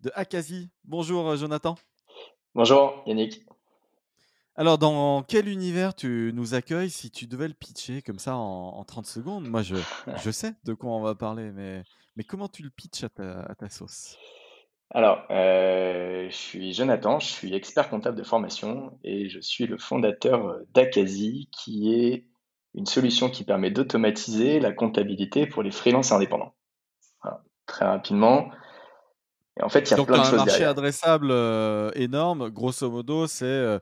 de Akazi. Bonjour Jonathan. Bonjour Yannick. Alors, dans quel univers tu nous accueilles si tu devais le pitcher comme ça en, 30 secondes? Moi, je, je, sais de quoi on va parler, mais, mais comment tu le pitches à ta, sauce? Alors, euh, je suis Jonathan, je suis expert comptable de formation et je suis le fondateur d'Akazi, qui est une solution qui permet d'automatiser la comptabilité pour les freelances indépendants. Très rapidement, en fait, il y a Donc, plein de choses. un marché adressable euh, énorme. Grosso modo, c'est euh,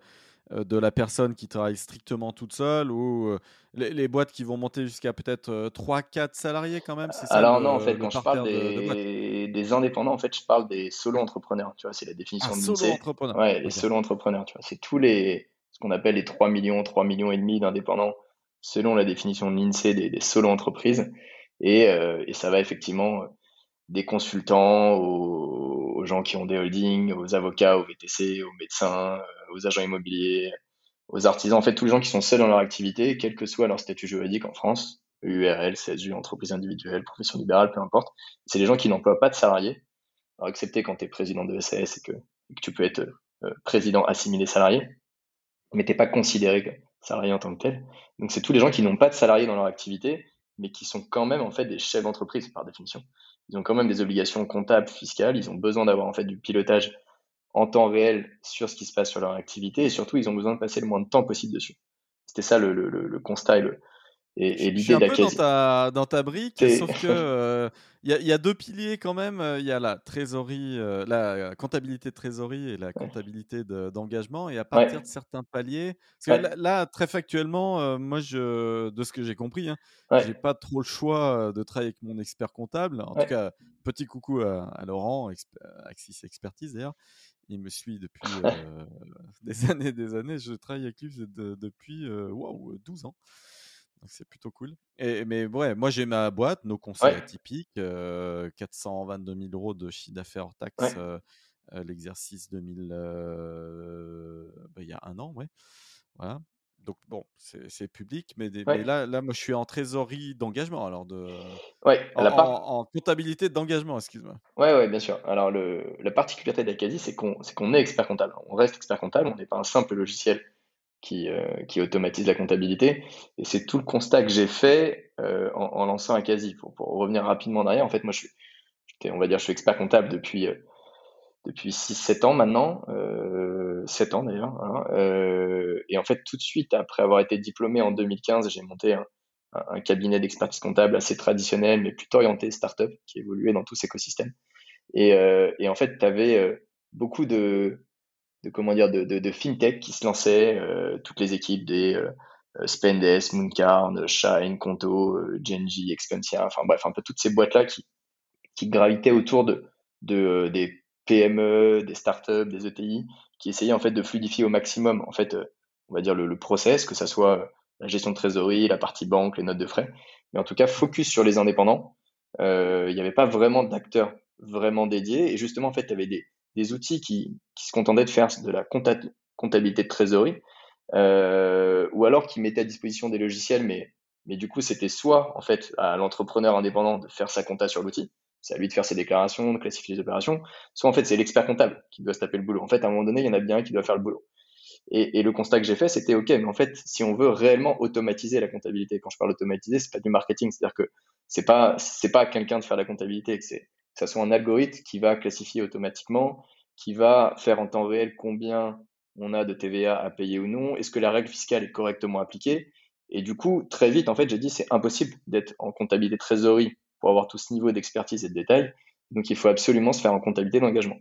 euh, de la personne qui travaille strictement toute seule ou les, boîtes qui vont monter jusqu'à peut-être 3-4 salariés quand même. Ça, Alors, non, en fait, quand je parle des, des, indépendants, en fait, je parle des solo-entrepreneurs. Tu vois, c'est la définition ah, de solo-entrepreneurs. Ouais, les solo-entrepreneurs. Tu vois, c'est tous les ce qu'on appelle les 3 millions, 3 millions et demi d'indépendants selon la définition de l'INSEE des, des solo-entreprises. Et, et, ça va effectivement des consultants aux, gens qui ont des holdings, aux avocats, aux VTC, aux médecins, euh, aux agents immobiliers, aux artisans, en fait, tous les gens qui sont seuls dans leur activité, quel que soit leur statut juridique en France, URL, CSU, entreprise individuelle, profession libérale, peu importe. C'est les gens qui n'emploient pas de salariés, alors excepté quand tu es président de SAS et que, tu peux être euh, président assimilé salarié, mais t'es pas considéré salarié en tant que tel. Donc c'est tous les gens qui n'ont pas de salariés dans leur activité, mais qui sont quand même en fait des chefs d'entreprise par définition ils ont quand même des obligations comptables, fiscales, ils ont besoin d'avoir en fait du pilotage en temps réel sur ce qui se passe sur leur activité et surtout ils ont besoin de passer le moins de temps possible dessus. C'était ça le, le, le, constat et le, et, l'idée d'Akazi. Dans ta, dans ta brique, sauf que euh, il y, a deux piliers quand même. Il y a la trésorerie, euh, la comptabilité de trésorerie et la comptabilité d'engagement. et à partir de certains paliers, parce que là, très factuellement, euh, moi, je, de ce que j'ai compris, hein, j'ai pas trop le choix de travailler avec mon expert comptable. En tout cas, petit coucou à, Laurent, Axis Expertise d'ailleurs. Il me suit depuis des années, des années. Je travaille avec lui depuis wow, 12 ans. Donc c'est plutôt cool. Et, mais ouais, moi j'ai ma boîte, nos conseils atypiques, 422 000 euros de chiffre d'affaires hors taxe, l'exercice 2000, bah, il y a un an, ouais. Voilà. Donc bon, c'est public, mais, là, là, moi je suis en trésorerie d'engagement, alors de. Ouais, en, en, comptabilité d'engagement, excuse-moi. Ouais, ouais, bien sûr. Alors le, la particularité d'Acadie, c'est qu'on qu'on est expert comptable. On reste expert comptable, on n'est pas un simple logiciel qui, euh, qui automatise la comptabilité. Et c'est tout le constat que j'ai fait euh, en, lançant Akazi. Pour, pour revenir rapidement derrière, en fait, moi, je suis, on va dire, je suis expert comptable depuis, euh, depuis 6-7 ans maintenant, euh, 7 ans d'ailleurs. Hein, et en fait, tout de suite, après avoir été diplômé en 2015, j'ai monté un, un cabinet d'expertise comptable assez traditionnel, mais plutôt orienté startup, qui évoluait dans tout cet écosystème. Et en fait, tu avais beaucoup de, de comment dire de, de, fintech qui se lançaient, euh, toutes les équipes des euh, euh Spendes, Mooncarn, Shine, Conto, euh, Genji, Expensia, enfin bref, un peu toutes ces boîtes-là qui, qui gravitaient autour de, de des PME, des startups, des ETI, qui essayaient en fait de fluidifier au maximum en fait, on va dire le, process, que ça soit la gestion de trésorerie, la partie banque, les notes de frais, mais en tout cas focus sur les indépendants. Il n'y avait pas vraiment d'acteurs vraiment dédiés et justement en fait, il y avait des des outils qui, se contentaient de faire de la comptabilité de trésorerie, euh, ou alors qui mettaient à disposition des logiciels, mais, mais du coup, c'était soit en fait à l'entrepreneur indépendant de faire sa compta sur l'outil, c'est à lui de faire ses déclarations, de classifier les opérations, soit en fait c'est l'expert comptable qui doit se taper le boulot. En fait, à un moment donné, il y en a bien un qui doit faire le boulot. Et, le constat que j'ai fait, c'était ok, mais en fait, si on veut réellement automatiser la comptabilité, quand je parle automatiser, c'est pas du marketing, c'est-à-dire que c'est pas c'est pas quelqu'un de faire la comptabilité, que c'est que ce soit un algorithme qui va classifier automatiquement, qui va faire en temps réel combien on a de TVA à payer ou non, est-ce que la règle fiscale est correctement appliquée. Et du coup, très vite, en fait, j'ai dit c'est impossible d'être en comptabilité trésorerie pour avoir tout ce niveau d'expertise et de détail. Donc, il faut absolument se faire en comptabilité d'engagement.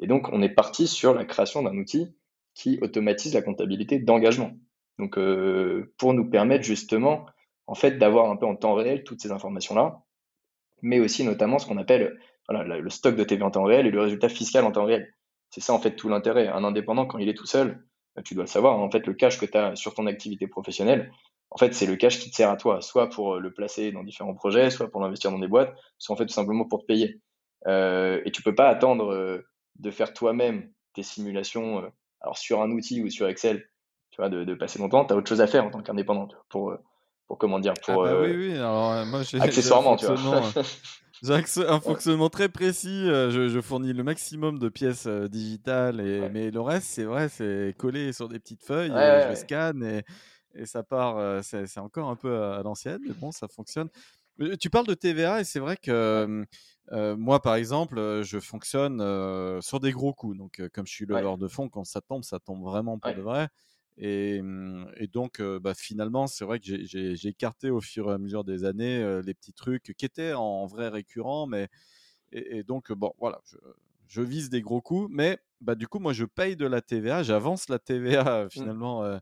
Et donc, on est parti sur la création d'un outil qui automatise la comptabilité d'engagement. Donc, euh, pour nous permettre justement, en fait, d'avoir un peu en temps réel toutes ces informations-là, mais aussi notamment ce qu'on appelle voilà, le stock de TVA en temps réel et le résultat fiscal en temps réel. C'est ça en fait tout l'intérêt. Un indépendant, quand il est tout seul, bah, tu dois le savoir, en fait, le cash que tu as sur ton activité professionnelle, en fait, c'est le cash qui te sert à toi, soit pour le placer dans différents projets, soit pour l'investir dans des boîtes, soit en fait tout simplement pour te payer. Euh, et tu peux pas attendre euh, de faire toi-même tes simulations, euh, alors sur un outil ou sur Excel, tu vois, de, de passer longtemps. Tu as autre chose à faire en tant qu'indépendant pour, pour comment dire, pour ah bah oui, oui. Alors, moi, accessoirement, tu vois. J'ai un fonctionnement très précis. Je, je, fournis le maximum de pièces digitales, et, mais le reste, c'est vrai, c'est collé sur des petites feuilles. je scanne et, et ça part. C'est encore un peu à l'ancienne, mais bon, ça fonctionne. Tu parles de TVA et c'est vrai que moi, par exemple, je fonctionne sur des gros coups. Donc, comme je suis leveur de fonds, quand ça tombe, ça tombe vraiment pour de vrai. Et, mmh, et donc, bah, finalement, c'est vrai que j'ai écarté au fur et à mesure des années les petits trucs qui étaient en vrai récurrents. Mais, et, donc, bon, voilà, je, je, vise des gros coups. Mais bah, du coup, moi, je paye de la TVA, j'avance la TVA mmh. finalement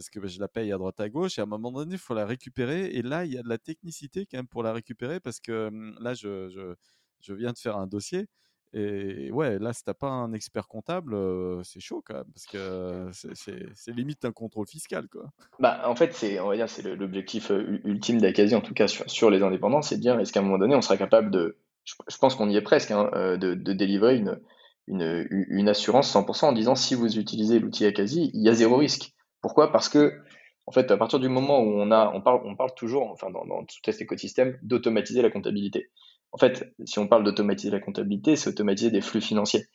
parce que bah, je la paye à droite à gauche et à un moment donné, il faut la récupérer. Et là, il y a de la technicité quand même pour la récupérer parce que mmh, là, je, je, je viens de faire un dossier. Et ouais, là, si t'as pas un expert comptable, c'est chaud quand même, parce que c'est limite un contrôle fiscal, quoi. Bah, en fait, c'est, on va dire, c'est l'objectif ultime d'Acasi, en tout cas sur, les indépendants, c'est de dire, est-ce qu'à un moment donné, on sera capable de, je, pense qu'on y est presque, hein, de, de, délivrer une, une, une, assurance 100% en disant, si vous utilisez l'outil Acasi, il y a zéro risque. Pourquoi? Parce que, en fait, à partir du moment où on a, on parle, on parle toujours, enfin, dans, dans tout cet écosystème, d'automatiser la comptabilité. En fait, si on parle d'automatiser la comptabilité, c'est automatiser des flux financiers.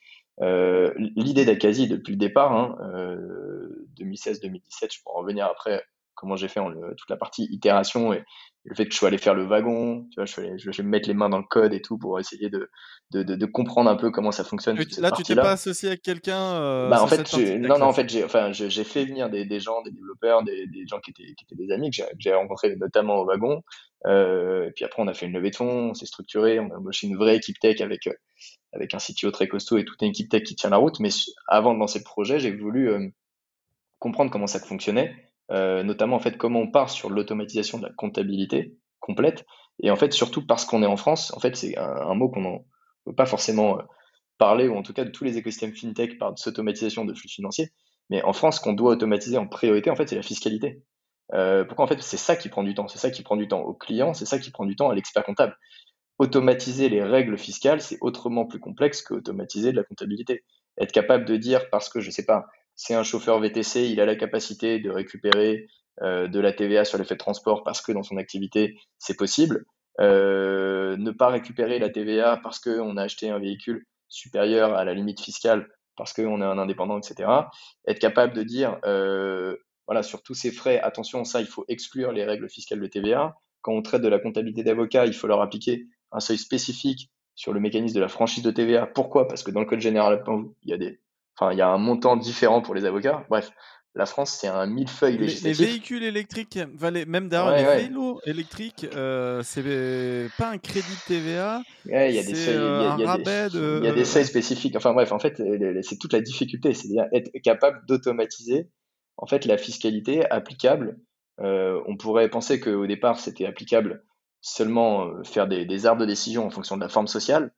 Euh, L'idée d'Akazi depuis le départ, hein, euh, 2016-2017, je pourrais en revenir après comment j'ai fait en le, toute la partie itération et, le fait que je sois allé faire le wagon, tu vois, je vais, je vais mettre les mains dans le code et tout pour essayer de, de, de, comprendre un peu comment ça fonctionne. Là, tu t'es pas associé avec quelqu'un euh, bah, en fait, non, non, en fait, j'ai enfin, j'ai fait venir des, des, gens, des développeurs, des, des gens qui étaient, qui étaient des amis que j'ai rencontrés notamment au wagon. Euh, et puis après, on a fait une levée de fonds, on s'est structuré, on a embauché une vraie équipe tech avec, euh, avec un CTO très costaud et toute une équipe tech qui tient la route. Mais avant de lancer le projet, j'ai voulu euh, comprendre comment ça fonctionnait euh, notamment en fait comment on part sur l'automatisation de la comptabilité complète, et en fait surtout parce qu'on est en France, en fait c'est un, mot qu'on ne peut pas forcément euh, parler, ou en tout cas de tous les écosystèmes fintech par d'automatisation de flux financiers, mais en France, ce qu'on doit automatiser en priorité, en fait, c'est la fiscalité. Euh, pourquoi en fait c'est ça qui prend du temps, c'est ça qui prend du temps aux clients, c'est ça qui prend du temps à l'expert comptable. Automatiser les règles fiscales, c'est autrement plus complexe qu'automatiser de la comptabilité. Être capable de dire parce que je sais pas, c'est un chauffeur VTC, il a la capacité de récupérer euh, de la TVA sur les de transport parce que dans son activité, c'est possible. Euh, ne pas récupérer la TVA parce qu'on a acheté un véhicule supérieur à la limite fiscale parce qu'on est un indépendant, etc. Être capable de dire, euh, voilà, sur tous ces frais, attention, ça, il faut exclure les règles fiscales de TVA. Quand on traite de la comptabilité d'avocat, il faut leur appliquer un seuil spécifique sur le mécanisme de la franchise de TVA. Pourquoi? Parce que dans le code général, il y a des Enfin, il y a un montant différent pour les avocats. Bref, la France, c'est un millefeuille législatif. Les, véhicules électriques, même d'ailleurs, les vélos électriques, euh, c'est pas un crédit TVA. Ouais, il y a des seuils, il y a, des, seuils spécifiques. Enfin bref, en fait, c'est toute la difficulté, c'est-à-dire être capable d'automatiser en fait la fiscalité applicable. Euh, on pourrait penser qu'au départ, c'était applicable seulement euh, faire des, des, arbres de décision en fonction de la forme sociale,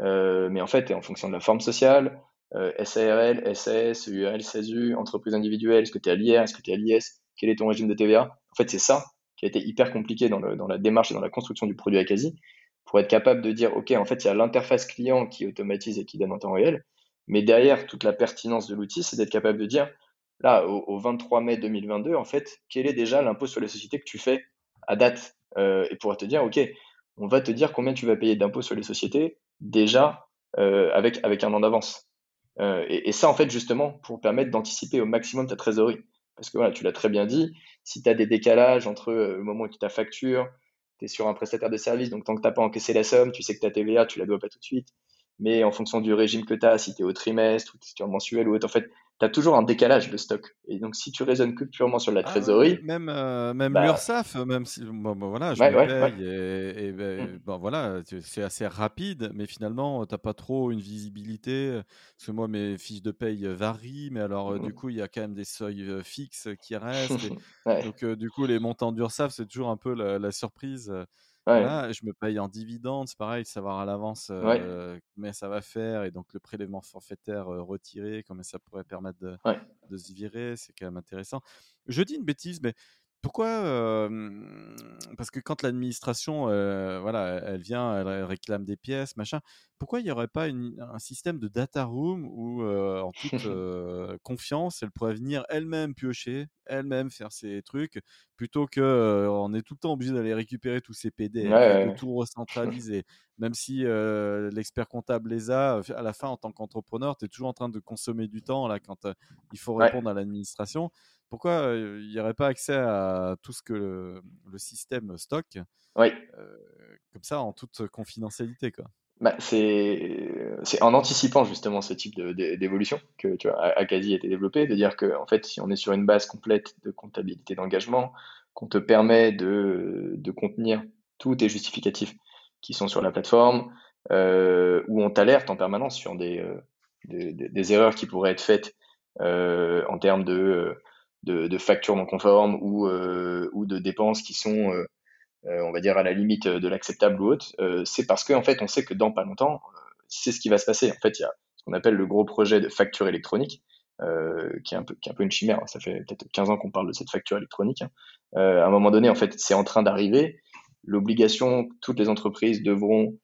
euh, mais en fait, en fonction de la forme sociale, euh, SARL, SAS, URL, SASU, entreprise individuelle, est-ce que tu es à l'IR, est-ce que tu es à l'IS, quel est ton régime de TVA En fait, c'est ça qui a été hyper compliqué dans, la démarche et dans la construction du produit Akasi, pour être capable de dire, OK, en fait, il y a l'interface client qui automatise et qui donne en temps réel, mais derrière, toute la pertinence de l'outil, c'est d'être capable de dire, là, au, 23 mai 2022, en fait, quel est déjà l'impôt sur les sociétés que tu fais à date? Euh, Et pouvoir te dire, OK, on va te dire combien tu vas payer d'impôt sur les sociétés déjà euh, avec un an d'avance. Euh, et, ça, en fait, justement, pour permettre d'anticiper au maximum ta trésorerie. Parce que voilà, tu l'as très bien dit, si tu as des décalages entre euh, le moment où tu ta facture, tu es sur un prestataire de service, donc tant que tu n'as pas encaissé la somme, tu sais que ta TVA, tu la dois pas tout de suite. Mais en fonction du régime que tu as, si tu es au trimestre ou si tu es en mensuel ou autre, en fait, tu as toujours un décalage de stock. Et donc, si tu raisonnes que purement sur la ah trésorerie. même euh, même bah l'URSSAF, même si. Bon, voilà, je paye et, ben, mmh. bon, voilà, c'est assez rapide, mais finalement, tu n'as pas trop une visibilité. Parce que moi, mes fiches de paye varient, mais alors, du coup, il y a quand même des seuils fixes qui restent. donc, du coup, les montants d'URSSAF, c'est toujours un peu la, surprise. Je me paye en dividendes, c'est pareil, savoir à l'avance combien ça va faire et donc le prélèvement forfaitaire retiré, combien ça pourrait permettre de, de se virer, c'est quand même intéressant. Je dis une bêtise, mais pourquoi Parce que quand l'administration, voilà, elle vient, elle réclame des pièces, machin. Pourquoi il n'y aurait pas un système de data room où, en toute confiance, elle pourrait venir elle-même piocher, elle-même faire ses trucs, plutôt que on est tout le temps obligé d'aller récupérer tous ces PDF, de tout recentraliser. Même si l'expert comptable les a, à la fin, en tant qu'entrepreneur, tu es toujours en train de consommer du temps là quand il faut répondre à l'administration pourquoi il n'y aurait pas accès à tout ce que le, système stocke Oui. comme ça, en toute confidentialité, quoi? Bah, c'est en anticipant justement ce type d'évolution que tu vois, Acadie a été développé, de dire que en fait, si on est sur une base complète de comptabilité d'engagement, qu'on te permet de, de, contenir tous tes justificatifs qui sont sur la plateforme, euh, où on t'alerte en permanence sur des, des, des, erreurs qui pourraient être faites euh, en termes de de, factures non conformes ou, euh, ou de dépenses qui sont, euh, euh, on va dire, à la limite de l'acceptable ou autre, c'est parce qu'en en fait, on sait que dans pas longtemps, c'est ce qui va se passer. En fait, il y a ce qu'on appelle le gros projet de facture électronique, qui, est un peu, qui est un peu une chimère. Ça fait peut-être 15 ans qu'on parle de cette facture électronique. Hein. à un moment donné, en fait, c'est en train d'arriver. L'obligation, toutes les entreprises devront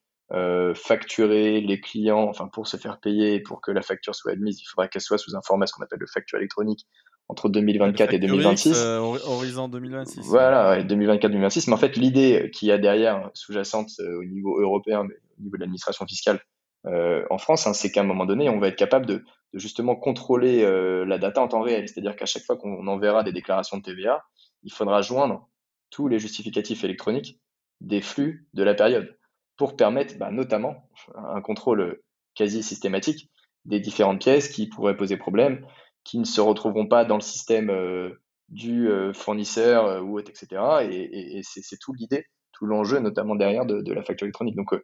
facturer les clients, enfin pour se faire payer, pour que la facture soit admise, il faudra qu'elle soit sous un format ce qu'on appelle de facture électronique entre 2024 et 2026. Euh, horizon 2026. Voilà, 2024-2026. Mais en fait, l'idée qui a derrière, sous-jacente euh, au niveau européen, mais au niveau de l'administration fiscale euh, en France, hein, c'est qu'à un moment donné, on va être capable de, justement contrôler la data en temps réel. C'est-à-dire qu'à chaque fois qu'on enverra des déclarations de TVA, il faudra joindre tous les justificatifs électroniques des flux de la période pour permettre bah, notamment un contrôle quasi systématique des différentes pièces qui pourraient poser problème, qui ne se retrouveront pas dans le système euh, du euh, fournisseur euh, ou autre, etc. Et, c'est tout l'idée, tout l'enjeu, notamment derrière de, la facture électronique. Donc,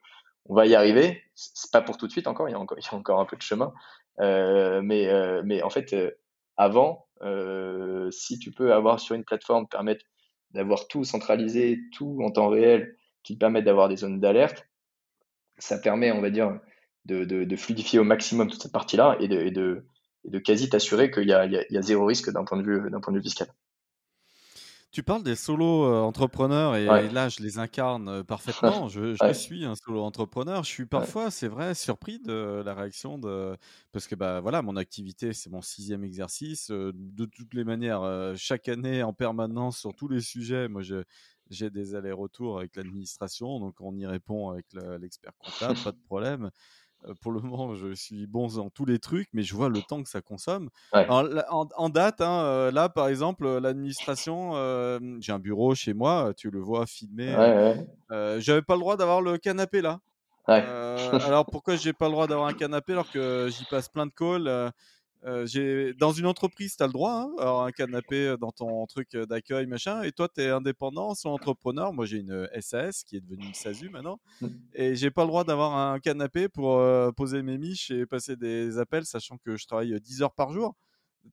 on va y arriver. C'est pas pour tout de suite encore, il y a encore, un peu de chemin. mais, en fait, avant, si tu peux avoir sur une plateforme permettre d'avoir tout centralisé, tout en temps réel, qui permet d'avoir des zones d'alerte, ça permet, on va dire, de, fluidifier au maximum toute cette partie-là et de, et de quasi t'assurer qu'il y, y, y a, zéro risque d'un point, de vue, point de vue fiscal. Tu parles des solo euh, entrepreneurs et, là, je les incarne euh, parfaitement. Je, suis un solo entrepreneur. Je suis parfois, c'est vrai, surpris de la réaction de parce que bah voilà, mon activité, c'est mon sixième exercice. Euh, de toutes les manières, chaque année, en permanence, sur tous les sujets, moi, j'ai des allers-retours avec l'administration, donc on y répond avec l'expert comptable, pas de problème. Euh, pour le moment, je suis bon dans tous les trucs, mais je vois le temps que ça consomme. en, date, hein, euh, là, par exemple, euh, l'administration, j'ai un bureau chez moi, tu le vois filmé. J'avais pas le droit d'avoir le canapé là. alors pourquoi j'ai pas le droit d'avoir un canapé alors que j'y passe plein de calls euh, dans une entreprise, tu as le droit hein, un canapé euh, dans ton truc euh, d'accueil, machin. Et toi, tu es indépendant, sans entrepreneur. Moi, j'ai une SAS qui est devenue une SASU maintenant. Mmh. Et j'ai pas le droit d'avoir un canapé pour poser mes miches et passer des appels, sachant que je travaille 10 heures par jour.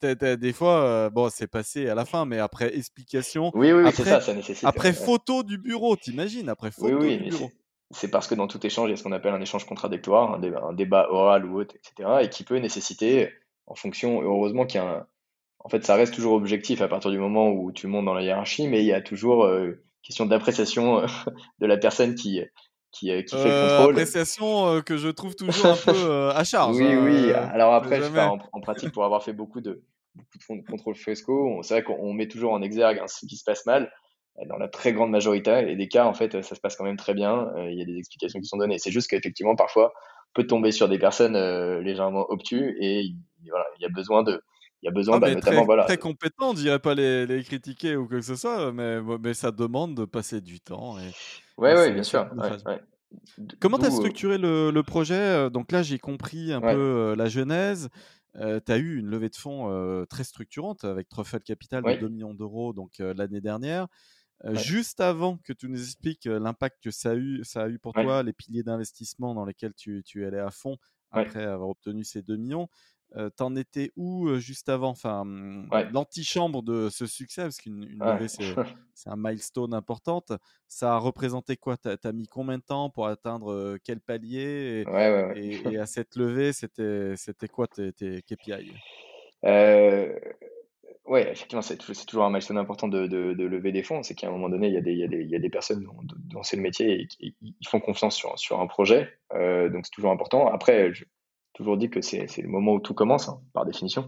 des fois, bon, c'est passé à la fin, mais après explication. Oui, oui, c'est ça, ça nécessite. Après photo du bureau, t'imagines Après photo du bureau. C'est parce que dans tout échange, il y a ce qu'on appelle un échange contradictoire, un débat, un débat oral ou autre, etc. Et qui peut nécessiter en fonction, heureusement qu'il y a un, en fait, ça reste toujours objectif à partir du moment où tu montes dans la hiérarchie, mais il y a toujours euh, question d'appréciation euh, de la personne qui, qui, euh, qui fait le contrôle. Appréciation que je trouve toujours un peu à charge. Oui, oui. Alors après, je en, en, pratique, pour avoir fait beaucoup de, beaucoup de contrôle fresco, c'est vrai qu'on met toujours en exergue hein, ce qui se passe mal. Dans la très grande majorité et des cas, en fait, ça se passe quand même très bien. Il y a des explications qui sont données. C'est juste qu'effectivement, parfois, peut tomber sur des personnes légèrement obtus et voilà, il y a besoin de, il y a besoin, ah, bah, notamment, très, voilà. Très compétent, on dirait pas les, les, critiquer ou quoi que ce soit, mais, mais ça demande de passer du temps. Et, ouais, ouais, bien sûr. Comment tu as euh, structuré le, le, projet? Euh, Donc là, j'ai compris un peu euh, la genèse. tu as eu une levée de fonds très structurante avec Truffle Capital de 2 millions d'euros donc l'année dernière. Juste avant que tu nous expliques l'impact que ça a eu, ça a eu pour toi, les piliers d'investissement dans lesquels tu, tu allais à fond après avoir obtenu ces 2 millions, T'en étais où juste avant? Enfin, mmh, L'antichambre de ce succès, parce qu'une levée, c'est un milestone importante. Ça a représenté quoi? Tu as, mis combien de temps pour atteindre quel palier? Et, à cette levée, c'était quoi tes, tes KPI oui, effectivement, c'est toujours un milestone important de, de, lever des fonds. C'est qu'à un moment donné, il y a des, il y a des, il y a des personnes dont, c'est le métier et qui ils font confiance sur, sur un projet. donc, c'est toujours important. Après, je, toujours dit que c'est le moment où tout commence, hein, par définition.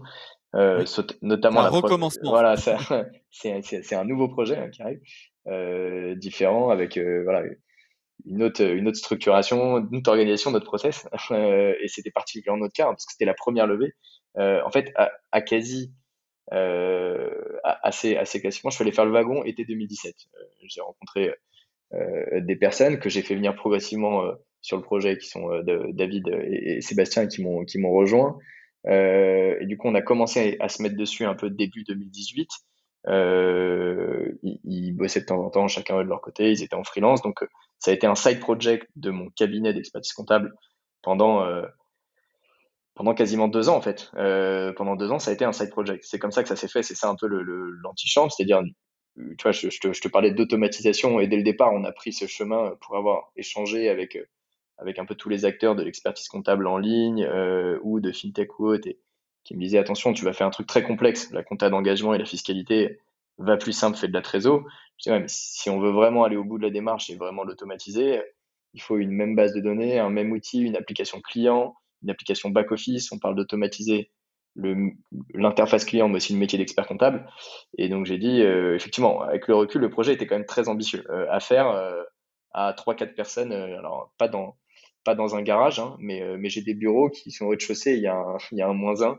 Euh, notamment un recommencement. Voilà, c'est un nouveau projet hein, qui arrive, euh, différent avec euh, voilà une autre une autre structuration, une autre organisation, notre process. et c'était particulièrement notre cas hein, parce que c'était la première levée. en fait, à, quasi assez assez classiquement, je suis allé faire le wagon été 2017. j'ai rencontré des personnes que j'ai fait venir progressivement sur le projet qui sont euh, David et, Sébastien qui m'ont qui m'ont rejoint. Euh, et du coup, on a commencé à se mettre dessus un peu début 2018. Euh, ils, bossaient de temps en temps, chacun de leur côté, ils étaient en freelance. Donc, ça a été un side project de mon cabinet d'expertise comptable pendant, pendant quasiment deux ans, en fait. pendant deux ans, ça a été un side project. C'est comme ça que ça s'est fait. C'est ça un peu l'antichambre, le, c'est-à-dire tu vois, je, te, je te, parlais d'automatisation et dès le départ, on a pris ce chemin pour avoir échangé avec avec un peu tous les acteurs de l'expertise comptable en ligne euh, ou de fintech ou autre, qui me disaient attention, tu vas faire un truc très complexe, la compta d'engagement et la fiscalité va plus simple, fais de la trésor. Je dis, ouais, mais si on veut vraiment aller au bout de la démarche et vraiment l'automatiser, il faut une même base de données, un même outil, une application client, une application back-office. On parle d'automatiser l'interface client, mais aussi le métier d'expert comptable. Et donc j'ai dit, euh, effectivement, avec le recul, le projet était quand même très ambitieux euh, à faire à 3-4 personnes. alors pas dans pas dans un garage, hein, mais, euh, mais j'ai des bureaux qui sont au rez-de-chaussée, il y a un, il y a un moins un.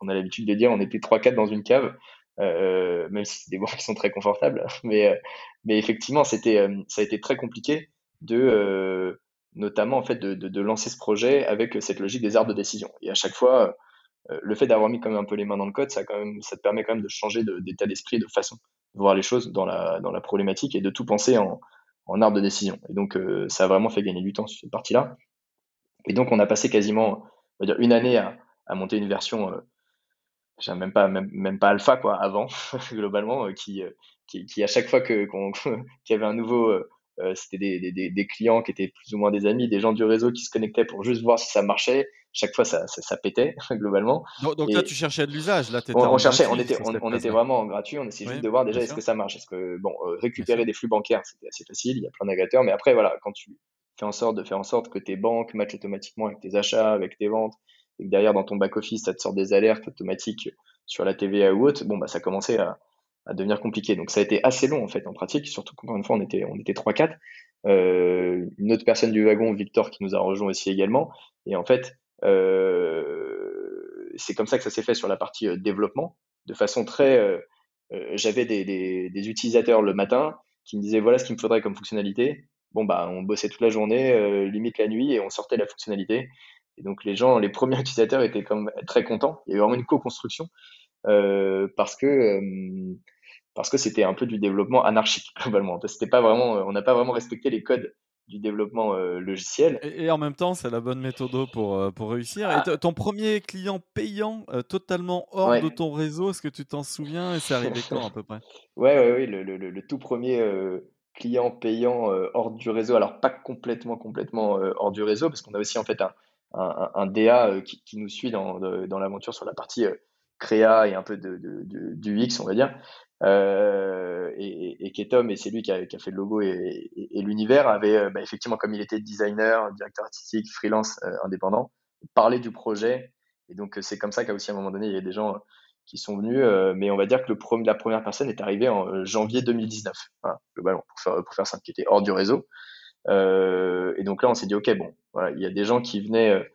on a l'habitude de dire, on était 3-4 dans une cave, euh, même si c'est des bureaux qui sont très confortables. Mais, euh, mais effectivement, c'était, ça a été très compliqué de, notamment en fait, de, de, lancer ce projet avec cette logique des arbres de décision. Et à chaque fois, le fait d'avoir mis quand même un peu les mains dans le code, ça, quand même, ça te permet quand même de changer d'état d'esprit, de façon de voir les choses dans la, dans la problématique et de tout penser en, en arbre de décision. Et donc, euh, ça a vraiment fait gagner du temps sur cette partie-là. Et donc, on a passé quasiment, on va dire, une année à, monter une version, euh, même pas, même, même, pas alpha, quoi, avant, globalement, euh, qui, qui, à chaque fois qu'il y avait un nouveau, c'était des, des, des, clients qui étaient plus ou moins des amis, des gens du réseau qui se connectaient pour juste voir si ça marchait. Chaque fois, ça, ça, pétait, globalement. Donc, là, tu cherchais de l'usage. Là, on, on cherchait, on était, on, était vraiment en gratuit. On essayait juste de voir déjà est-ce que ça marche. Est-ce que, bon, récupérer des flux bancaires, c'était assez facile. Il y a plein d'agrégateurs. Mais après, voilà, quand tu fais en sorte de faire en sorte que tes banques matchent automatiquement avec tes achats, avec tes ventes, et que derrière, dans ton back-office, ça te sort des alertes automatiques sur la TVA ou autre, bon, bah, ça commençait à, à devenir compliqué. Donc ça a été assez long en fait en pratique, surtout qu'encore une fois on était on était trois quatre. Euh, une autre personne du wagon, Victor, qui nous a rejoint aussi également. Et en fait, euh, c'est comme ça que ça s'est fait sur la partie euh, développement, de façon très. Euh, euh, j'avais des, des, des, utilisateurs le matin qui me disaient voilà ce qu'il me faudrait comme fonctionnalité. Bon bah on bossait toute la journée, limite la nuit, et on sortait la fonctionnalité. Et donc les gens, les premiers utilisateurs étaient comme très contents. Il y avait vraiment une co-construction parce que parce que c'était un peu du développement anarchique globalement. C'était pas vraiment, on n'a pas vraiment respecté les codes du développement euh, logiciel. Et, en même temps, c'est la bonne méthode pour, euh, pour réussir. Et ah. ton premier client payant euh, totalement hors de ton réseau, est-ce que tu t'en souviens Et c'est arrivé quand à peu près? Ouais, ouais, ouais le, le, le, tout premier client payant hors du réseau. Alors pas complètement, complètement hors du réseau, parce qu'on a aussi en fait un, un, un DA qui, qui, nous suit dans, dans l'aventure sur la partie créa et un peu de, de, de, du X, on va dire euh, et, et Ketom, et c'est lui qui a, qui a, fait le logo et, et, l'univers, avait euh, bah, effectivement, comme il était designer, directeur artistique, freelance, euh, indépendant, parlé du projet. Et donc, c'est comme ça qu'à aussi, à un moment donné, il y a des gens qui sont venus, mais on va dire que le premier, la première personne est arrivée en janvier 2019, voilà, globalement, pour faire, pour faire simple, qui était hors du réseau. et donc là, on s'est dit, OK, bon, voilà, il y a des gens qui venaient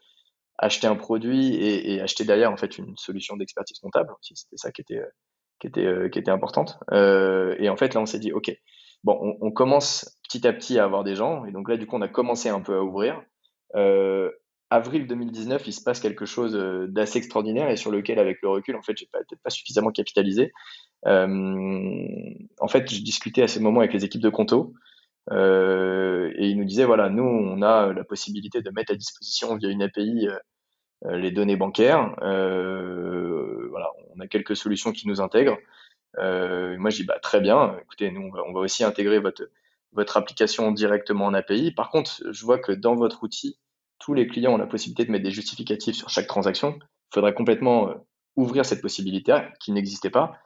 acheter un produit et, et, acheter derrière, en fait, une solution d'expertise comptable. C'était ça qui était qui était, euh, qui était importante. Euh, et en fait, là, on s'est dit, OK, bon, on, commence petit à petit à avoir des gens. Et donc là, du coup, on a commencé un peu à ouvrir. Euh, avril 2019, il se passe quelque chose d'assez extraordinaire et sur lequel, avec le recul, en fait, j'ai peut-être pas suffisamment capitalisé. En fait, je discutais à ce moment avec les équipes de Conto et ils nous disaient voilà, nous, on a la possibilité de mettre à disposition via une API les données bancaires. On a quelques solutions qui nous intègrent. moi, je dis bah, très bien. Écoutez, nous, on va, aussi intégrer votre, application directement en API. Par contre, je vois que dans votre outil, tous les clients ont la possibilité de mettre des justificatifs sur chaque transaction. Il faudrait complètement ouvrir cette possibilité qui n'existait pas.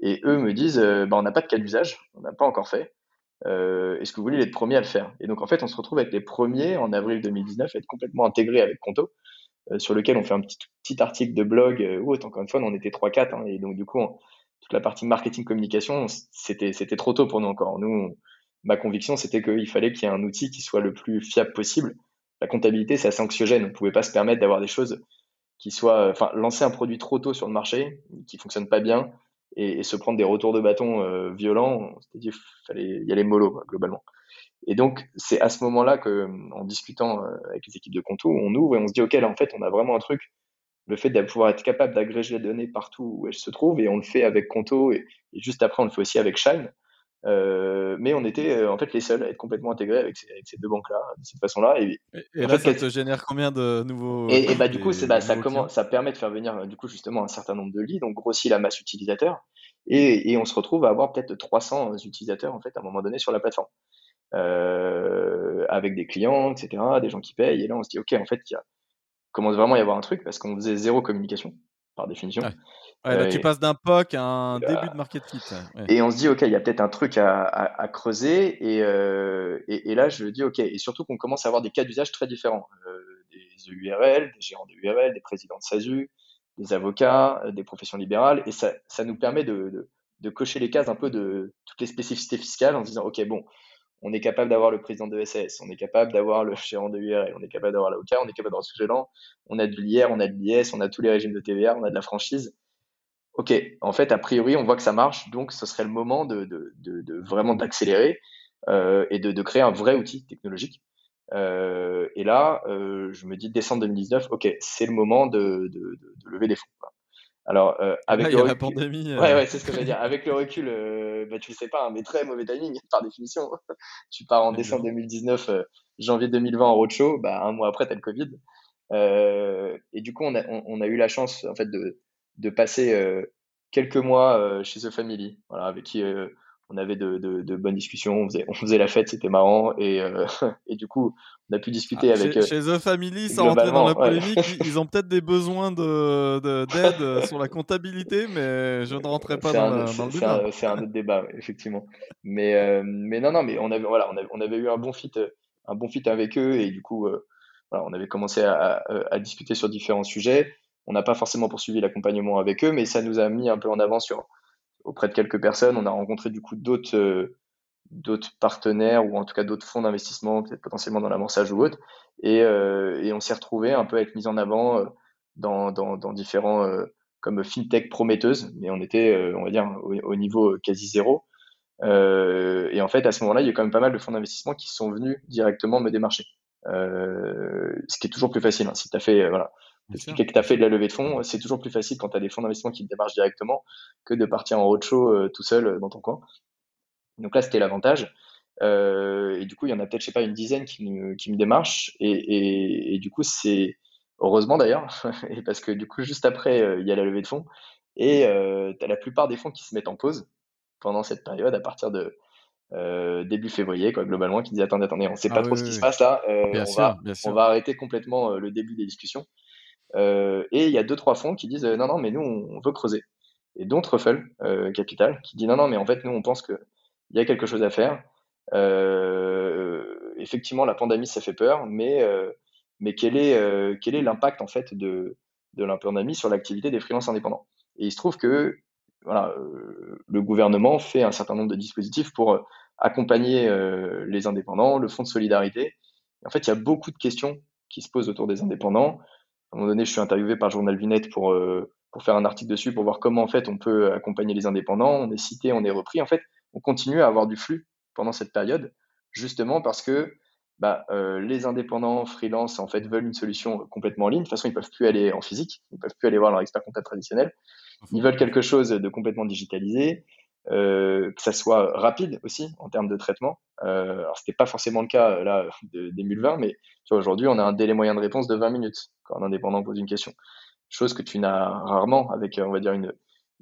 Et eux me disent, bah, on n'a pas de cas d'usage, on n'a pas encore fait. Euh, est-ce que vous voulez les premiers à le faire? Et donc en fait, on se retrouve avec les premiers en avril 2019 à être complètement intégrés avec Conto, euh, sur lequel on fait un petit, petit article de blog euh, ou Encore une fois, on était 3-4, hein, et donc du coup, toute la partie marketing communication, c'était c'était trop tôt pour nous encore. Nous, ma conviction, c'était qu'il fallait qu'il y ait un outil qui soit le plus fiable possible. La comptabilité, c'est assez anxiogène. On ne pouvait pas se permettre d'avoir des choses qui soient, enfin, lancer un produit trop tôt sur le marché, qui fonctionne pas bien, et, se prendre des retours de bâton euh, violents, cest dit fallait y aller mollo globalement. Et donc c'est à ce moment-là que, en discutant euh, avec les équipes de Conto, on ouvre et on se dit ok là en fait on a vraiment un truc, le fait de pouvoir être capable d'agréger les données partout où elles se trouvent et on le fait avec Conto et, et juste après on le fait aussi avec Shine. Euh, mais on était euh, en fait les seuls à être complètement intégrés avec ces, avec ces deux banques-là, de cette façon-là. Et, et, là, ça te génère combien de nouveaux Et, bah, du coup, bah, ça, comment, ça permet de faire venir du coup justement un certain nombre de leads, donc grossit la masse utilisateur, et, on se retrouve à avoir peut-être 300 utilisateurs en fait à un moment donné sur la plateforme, avec des clients, etc., des gens qui payent. Et là, on se dit ok, en fait, il commence vraiment à y avoir un truc parce qu'on faisait zéro communication par définition. Ouais, tu passes d'un POC à un début de market fit. Et on se dit, OK, il y a peut-être un truc à, creuser. Euh, et, et, là, je dis, OK. Et surtout qu'on commence à avoir des cas d'usage très différents. Euh, des URL, des gérants de URL, des présidents de SASU, des avocats, euh, des professions libérales. Et ça, ça nous permet de, de, cocher les cases un peu de toutes les spécificités fiscales en se disant, OK, bon, on est capable d'avoir le président de SAS, on est capable d'avoir le gérant de URL, on est capable d'avoir l'avocat, on est capable d'avoir le sous-gérant, on a de l'IR, on a de l'IS, on a tous les régimes de TVA, on a de la franchise ok, en fait, a priori, on voit que ça marche, donc ce serait le moment de, vraiment d'accélérer euh, et de, créer un vrai outil technologique. Euh, et là, euh, je me dis décembre 2019, ok, c'est le moment de, lever des fonds. Alors, euh, avec le recul, la pandémie. Ouais, ouais, c'est ce que dire. Avec le recul, euh, bah, tu le sais pas, hein, mais très mauvais timing par définition. tu pars en décembre 2019, janvier 2020 en roadshow, bah, un mois après, tu as le Covid. et du coup, on a, on a eu la chance en fait de, de passer euh, quelques mois euh, chez The Family, voilà, avec qui euh, on avait de, de, bonnes discussions, on faisait, on faisait la fête, c'était marrant, et, et du coup, on a pu discuter ah, avec. Chez, chez, The Family, sans rentrer dans la polémique, ils ont peut-être des besoins d'aide de, sur la comptabilité, mais je ne rentrerai pas dans, le débat. C'est un autre débat, effectivement. Mais, mais non, non, mais on avait, voilà, on avait, on avait eu un bon fit, un bon fit avec eux, et du coup, voilà, on avait commencé à, à, discuter sur différents sujets. On n'a pas forcément poursuivi l'accompagnement avec eux, mais ça nous a mis un peu en avant sur, auprès de quelques personnes. On a rencontré du coup d'autres euh, d'autres partenaires ou en tout cas d'autres fonds d'investissement, peut-être potentiellement dans l'amorçage ou autre. Et, euh, on s'est retrouvé un peu à être mis en avant euh, dans, différents comme fintech prometteuses, mais on était, on va dire, au, niveau quasi zéro. et en fait, à ce moment-là, il y a quand même pas mal de fonds d'investissement qui sont venus directement me démarcher. ce qui est toujours plus facile. Hein, si tu as fait, voilà, expliquer que tu as fait de la levée de fonds, c'est toujours plus facile quand tu as des fonds d'investissement qui te démarchent directement que de partir en roadshow euh, tout seul euh, dans ton coin. Donc là, c'était l'avantage. Euh, et du coup, il y en a peut-être, je sais pas, une dizaine qui me, qui me démarchent. Et, et, du coup, c'est heureusement d'ailleurs, parce que du coup, juste après, il y a la levée de fonds. Et tu as la plupart des fonds qui se mettent en pause pendant cette période à partir de début février, quoi, globalement, qui disent attendez, attendez, on ne sait pas ah trop ce qui se passe là. on, va, on va arrêter complètement le début des discussions. Euh, et il y a deux, trois fonds qui disent euh, non, non, mais nous, on veut creuser. Et dont Truffle euh, Capital, qui dit non, non, mais en fait, nous, on pense qu'il y a quelque chose à faire. effectivement, la pandémie, ça fait peur, mais, mais quel est quel l'impact en fait de, de la pandémie sur l'activité des freelances indépendants? Et il se trouve que voilà, le gouvernement fait un certain nombre de dispositifs pour accompagner les indépendants, le fonds de solidarité. en fait, il y a beaucoup de questions qui se posent autour des indépendants. À un moment donné, je suis interviewé par Journal Vinette pour, euh, pour faire un article dessus, pour voir comment en fait on peut accompagner les indépendants. On est cité, on est repris. En fait, on continue à avoir du flux pendant cette période, justement parce que bah, euh, les indépendants, freelance, en fait, veulent une solution complètement en ligne. De toute façon, ils peuvent plus aller en physique, ils peuvent plus aller voir leur expert comptable traditionnel. Ils veulent quelque chose de complètement digitalisé. Que ça soit rapide aussi en termes de traitement. Euh, alors, c'était pas forcément le cas là de, 2020, mais aujourd'hui, on a un délai moyen de réponse de 20 minutes quand un indépendant pose une question. Chose que tu n'as rarement avec, on va dire, une,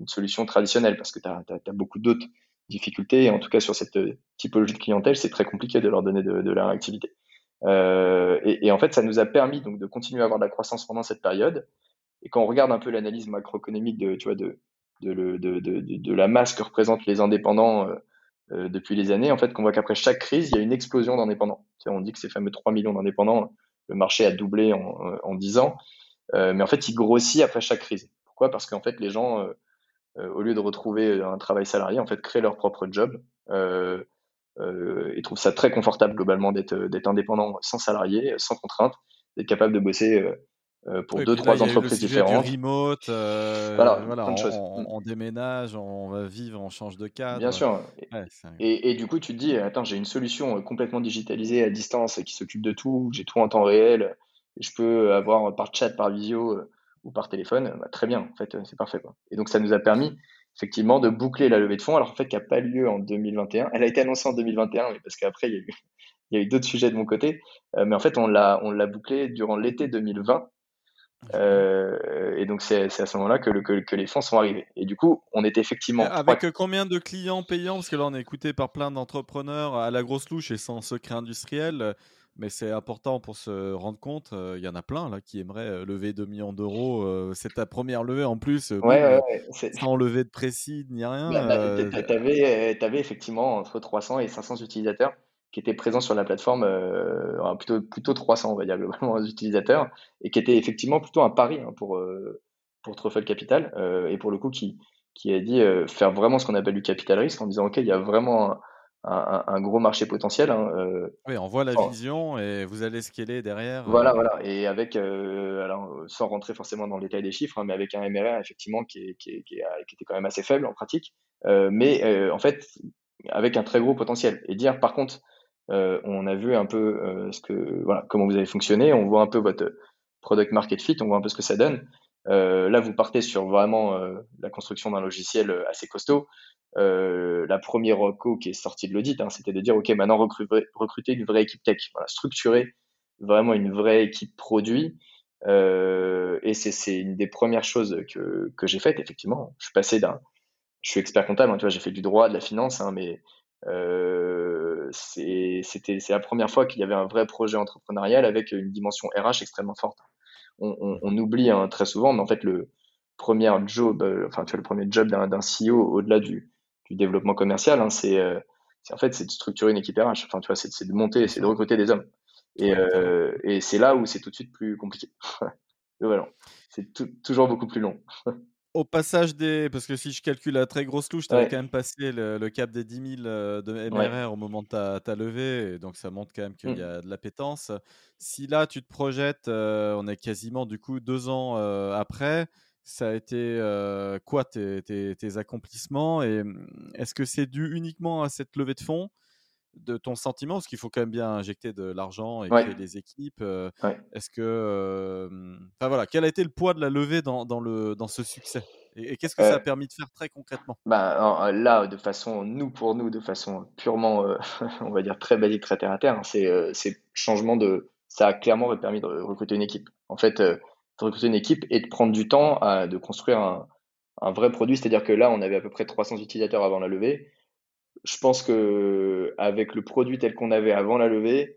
solution traditionnelle parce que tu as, beaucoup d'autres difficultés. Et en tout cas, sur cette typologie de clientèle, c'est très compliqué de leur donner de, de la réactivité. Euh, et, et, en fait, ça nous a permis donc de continuer à avoir de la croissance pendant cette période. Et quand on regarde un peu l'analyse macroéconomique de, tu vois, de, de, la masse que représentent les indépendants euh, euh, depuis les années, en fait, qu'on voit qu'après chaque crise, il y a une explosion d'indépendants. On dit que ces fameux 3 millions d'indépendants, le marché a doublé en, en 10 ans, mais en fait, il grossit après chaque crise. Pourquoi? Parce qu'en fait, les gens, au lieu de retrouver un travail salarié, en fait, créent leur propre job. Euh, euh, et trouvent ça très confortable globalement d'être indépendant sans salarié, sans contrainte, d'être capable de bosser euh, pour deux, trois entreprises différentes. Du remote, euh, voilà, voilà on, on, déménage, on va vivre, on change de cadre. Bien sûr. et, et, du coup, tu te dis, attends, j'ai une solution complètement digitalisée à distance qui s'occupe de tout, j'ai tout en temps réel, je peux avoir par chat, par visio ou par téléphone, bah, très bien, en fait, c'est parfait. Quoi. Et donc, ça nous a permis effectivement de boucler la levée de fonds, alors en fait, qui n'a pas lieu en 2021. Elle a été annoncée en 2021, mais parce qu'après, il y a eu, il y a eu d'autres sujets de mon côté. Euh, mais en fait, on l'a, on l'a bouclé durant l'été 2020. Euh, et donc c'est à ce moment-là que, que, les fonds sont arrivés. Et du coup, on était effectivement... Avec combien de clients payants? Parce que là, on est écouté par plein d'entrepreneurs à la grosse louche et sans secret industriel. Mais c'est important pour se rendre compte. Il y en a plein là qui aimeraient lever 2 millions d'euros. c'est ta première levée en plus. Ouais, sans lever de précis ni rien. Bah, bah, tu avais, effectivement entre 300 et 500 utilisateurs qui étaient présents sur la plateforme, plutôt, plutôt 300 on va dire globalement utilisateurs, et qui était effectivement plutôt un pari hein, pour, pour Truffle Capital, et pour le coup qui, qui a dit faire vraiment ce qu'on appelle du capital risque en disant ok il y a vraiment un, gros marché potentiel. Hein, euh, oui, on voit la vision et vous allez scaler derrière. Voilà, euh. voilà. Et avec, euh, alors, sans rentrer forcément dans le détail des chiffres, hein, mais avec un MRR effectivement qui, qui, qui, était quand même assez faible en pratique, mais en fait avec un très gros potentiel. Et dire par contre, on a vu un peu voilà, comment vous avez fonctionné, on voit un peu votre product market fit, on voit un peu ce que ça donne. là, vous partez sur vraiment la construction d'un logiciel assez costaud. Euh, la première reco qui est sortie de l'audit, hein, c'était de dire, OK, maintenant recruter, une vraie équipe tech, structurer vraiment une vraie équipe produit. Euh, et c'est une des premières choses que, j'ai faites, effectivement. Je suis passé d'un... Je suis expert comptable, hein, tu vois, j'ai fait du droit, de la finance, hein, mais euh, c'est la première fois qu'il y avait un vrai projet entrepreneurial avec une dimension RH extrêmement forte. On, on, on oublie hein, très souvent, mais en fait, le premier job, euh, enfin, tu vois, le premier job d'un CEO au-delà du, du développement commercial, hein, euh, c'est en fait c'est de structurer une équipe RH. Enfin, tu vois, c'est de monter, c'est de recruter des hommes. Et, euh, et c'est là où c'est tout de suite plus compliqué. voilà. C'est toujours beaucoup plus long. Au passage des. Parce que si je calcule à très grosse louche, tu avais quand même passé le, cap des 10 000 euh, de MRR au moment de ta, ta, levée. Et donc, ça montre quand même qu'il y mmh. a de l'appétence. Si là, tu te projettes, on est quasiment du coup deux ans après ça a été quoi tes, tes, accomplissements et mmh, est-ce que c'est dû uniquement à cette levée de fonds de ton sentiment parce qu'il faut quand même bien injecter de l'argent et créer des équipes est-ce que enfin voilà quel a été le poids de la levée dans, dans le dans ce succès? Et, qu'est-ce que ça a permis de faire très concrètement? Bah, là de façon nous pour nous de façon purement on va dire très basique très terre à terre hein, c'est changement de ça a clairement permis de recruter une équipe. En fait de recruter une équipe et de prendre du temps à, de construire un, un vrai produit. C'est-à-dire que là, on avait à peu près 300 utilisateurs avant la levée. Je pense que avec le produit tel qu'on avait avant la levée,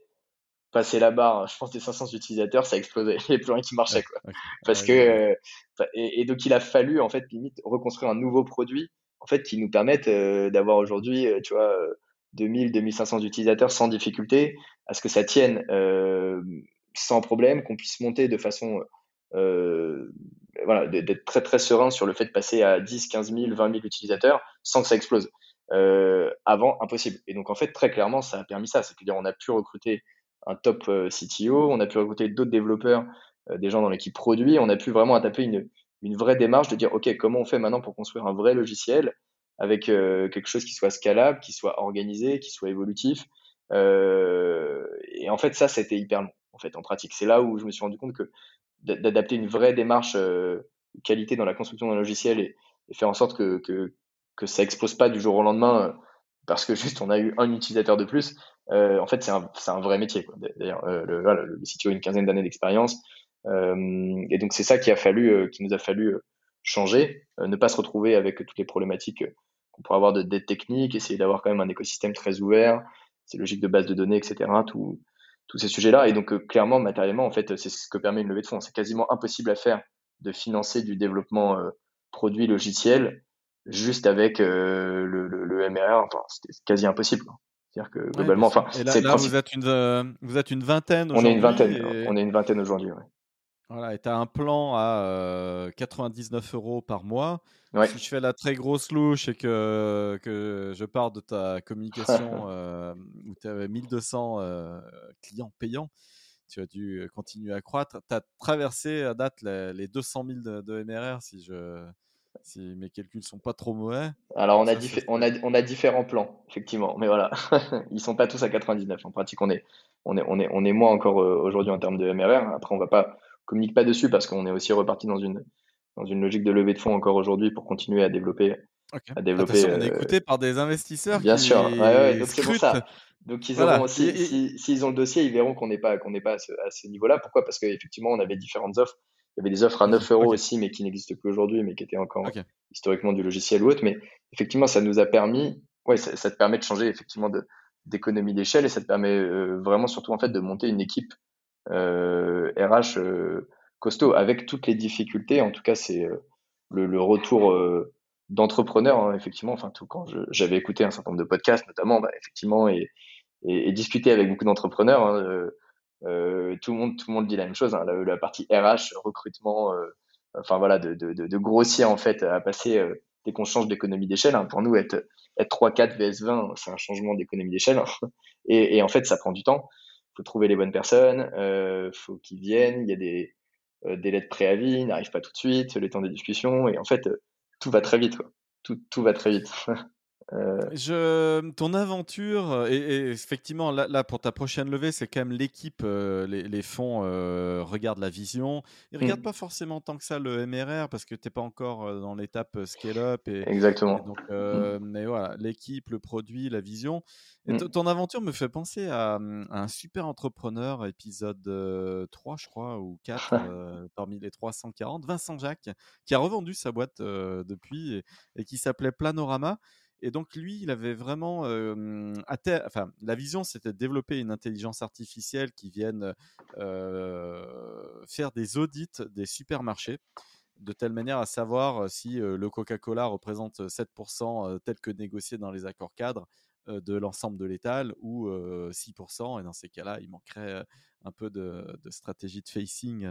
passer la barre, je pense des 500 utilisateurs, ça explosait. Il n'y avait plus rien qui marchait, quoi. Parce que euh, et, donc il a fallu en fait limite reconstruire un nouveau produit, en fait, qui nous permette euh, d'avoir aujourd'hui, euh, tu vois, 2000, 2500 utilisateurs sans difficulté, à ce que ça tienne sans problème, qu'on puisse monter de façon euh, voilà, d'être très très serein sur le fait de passer à 10, 15 000, 20 000 utilisateurs sans que ça explose. Euh, avant, impossible. Et donc en fait, très clairement, ça a permis ça. C'est-à-dire, on a pu recruter un top euh, CTO, on a pu recruter d'autres développeurs, des gens dans l'équipe produit, on a pu vraiment taper une, une vraie démarche de dire, OK, comment on fait maintenant pour construire un vrai logiciel avec quelque chose qui soit scalable, qui soit organisé, qui soit évolutif. et en fait, ça, c'était hyper long, en fait, en pratique. C'est là où je me suis rendu compte que d'adapter une vraie démarche euh, qualité dans la construction d'un logiciel et, faire en sorte que ça explose pas du jour au lendemain parce que juste on a eu un utilisateur de plus. en fait, c'est un, un, vrai métier. D'ailleurs, le, voilà, le a une quinzaine d'années d'expérience. et donc, c'est ça qui a fallu, qui nous a fallu changer, ne pas se retrouver avec toutes les problématiques qu'on pourrait avoir de dette technique, essayer d'avoir quand même un écosystème très ouvert, c'est logique de base de données, etc. Tout, tous ces sujets-là. Et donc, euh, clairement, matériellement, en fait, c'est ce que permet une levée de fonds. C'est quasiment impossible à faire de financer du développement euh, produit logiciel juste avec euh, le, le, MRR. Enfin, c'est quasi impossible. C'est-à-dire que globalement, enfin, là, vous êtes une, vous êtes une vingtaine. On est une vingtaine. On est une vingtaine aujourd'hui. Ouais. Voilà, et tu as un plan à 99 euros par mois. Si je fais la très grosse louche et que, que je pars de ta communication où tu avais 1200 clients payants, tu as dû continuer à croître. Tu as traversé à date les, 200 000 de, MRR si, je, si mes calculs sont pas trop mauvais. Alors, on a, on, a, on a différents plans, effectivement. Mais voilà, ils sont pas tous à 99. En pratique, on est, on est, on est, on est moins encore aujourd'hui en termes de MRR. Après, on va pas communique pas dessus parce qu'on est aussi reparti dans une, dans une logique de levée de fonds encore aujourd'hui pour continuer à développer. À développer on est euh, écouté par des investisseurs. Bien sûr, ouais, donc c'est pour ça. Donc ils auront, s'ils si, ont le dossier, ils verront qu'on n'est pas, qu'on n'est pas à ce, niveau-là. Pourquoi? Parce qu'effectivement, on avait différentes offres. Il y avait des offres à 9 euros aussi, mais qui n'existent plus aujourd'hui, mais qui étaient encore historiquement du logiciel ou autre. Mais effectivement, ça nous a permis, ouais, ça, te permet de changer effectivement d'économie d'échelle et ça te permet euh, vraiment surtout en fait de monter une équipe euh, RH euh, costaud, avec toutes les difficultés. En tout cas, c'est euh, le, retour d'entrepreneurs, hein, effectivement. Enfin, tout quand j'avais écouté un certain nombre de podcasts, notamment, bah, effectivement, et, et, discuté avec beaucoup d'entrepreneurs. Hein, tout le monde, tout le monde dit la même chose. Hein, la, partie RH, recrutement, enfin voilà, de, de, de, grossir en fait à passer dès qu'on change d'économie d'échelle. Hein. Pour nous, être, être 3, 4 VS 20, c'est un changement d'économie d'échelle. Et, et, en fait, ça prend du temps faut trouver les bonnes personnes, euh, faut qu'ils viennent, il y a des euh, délais de préavis, n'arrive pas tout de suite, le temps des discussions, et en fait, euh, tout va très vite. Tout, tout va très vite. Euh, je, ton aventure, et, effectivement, là, pour ta prochaine levée, c'est quand même l'équipe, euh, les, fonds euh, regardent la vision. Ils ne regardent mm. pas forcément tant que ça le MRR parce que tu n'es pas encore dans l'étape scale-up. Et, Exactement. donc, mm. Mais voilà, l'équipe, le produit, la vision. Et mm. ton aventure me fait penser à, un super entrepreneur, épisode 3, je crois, ou 4, parmi les 340, Vincent Jacques, qui a revendu sa boîte depuis et, et qui s'appelait Planorama. Et donc lui, il avait vraiment, enfin, la vision, c'était de développer une intelligence artificielle qui vienne faire des audits des supermarchés, de telle manière à savoir si le Coca-Cola représente 7% tel que négocié dans les accords cadres de l'ensemble de l'étal ou 6%. Et dans ces cas-là, il manquerait un peu de, de stratégie de facing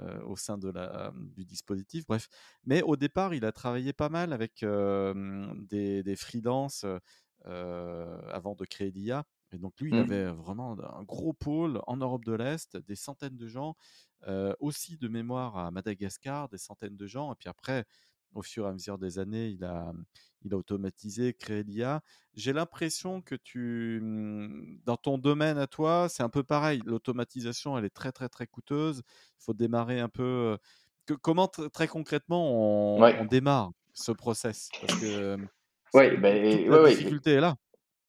euh, au sein de la, du dispositif. Bref, mais au départ, il a travaillé pas mal avec des, des freelances avant de créer l'IA. Et donc lui, il mmh. avait vraiment un gros pôle en Europe de l'Est, des centaines de gens, aussi de mémoire à Madagascar, des centaines de gens. Et puis après, au fur et à mesure des années, il a, il a automatisé, créé l'IA. J'ai l'impression que tu, mmh, dans ton domaine à toi, c'est un peu pareil. L'automatisation, elle est très, très, très coûteuse. Il faut démarrer un peu. Que, comment très concrètement on, démarre ce process? Parce que ouais, ben, la difficulté est là.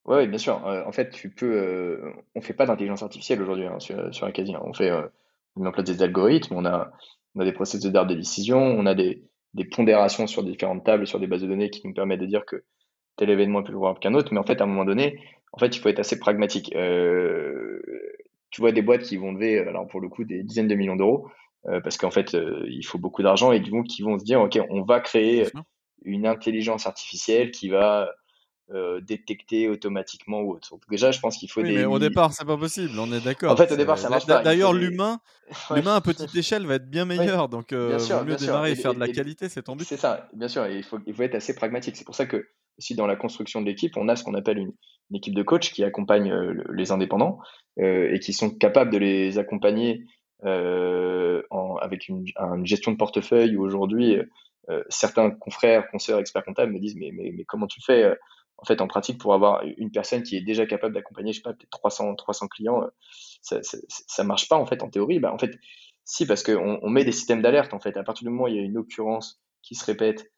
Oui, bien sûr. en fait, tu peux. on fait pas d'intelligence artificielle aujourd'hui hein, sur, sur Acadie. Hein. On fait on met en place des algorithmes, on a, on a des processus d'art de décision, on a des, des pondérations sur différentes tables, sur des bases de données qui nous permettent de dire que tel événement est plus favorable qu'un autre. Mais en fait, à un moment donné, en fait, il faut être assez pragmatique. Euh, tu vois des boîtes qui vont lever, alors pour le coup, des dizaines de millions d'euros, euh, parce qu'en fait, euh, il faut beaucoup d'argent et du coup, qui vont se dire, OK, on va créer une intelligence artificielle qui va euh, détecter automatiquement ou autre. Donc déjà, je pense qu'il faut oui, des. Mais au départ, c'est pas possible. On est d'accord. En fait, au départ, ça marche pas. D'ailleurs, l'humain, l'humain à petite échelle va être bien meilleur. Donc, euh, vaut mieux démarrer et, faire de la qualité, c'est ton but. C'est ça, bien sûr. Et il faut, il faut être assez pragmatique. C'est pour ça que aussi dans la construction de l'équipe, on a ce qu'on appelle une, équipe de coach qui accompagne euh, les indépendants euh, et qui sont capables de les accompagner en, avec une, une, gestion de portefeuille. Où aujourd'hui, certains confrères, consoeurs, experts comptables me disent mais, mais, mais comment tu fais en fait, en pratique, pour avoir une personne qui est déjà capable d'accompagner, je sais pas, peut-être 300, 300 clients, euh, ça, ça, marche pas, en fait, en théorie. Bah, en fait, si, parce qu'on on met des systèmes d'alerte, en fait. À partir du moment où il y a une occurrence qui se répète,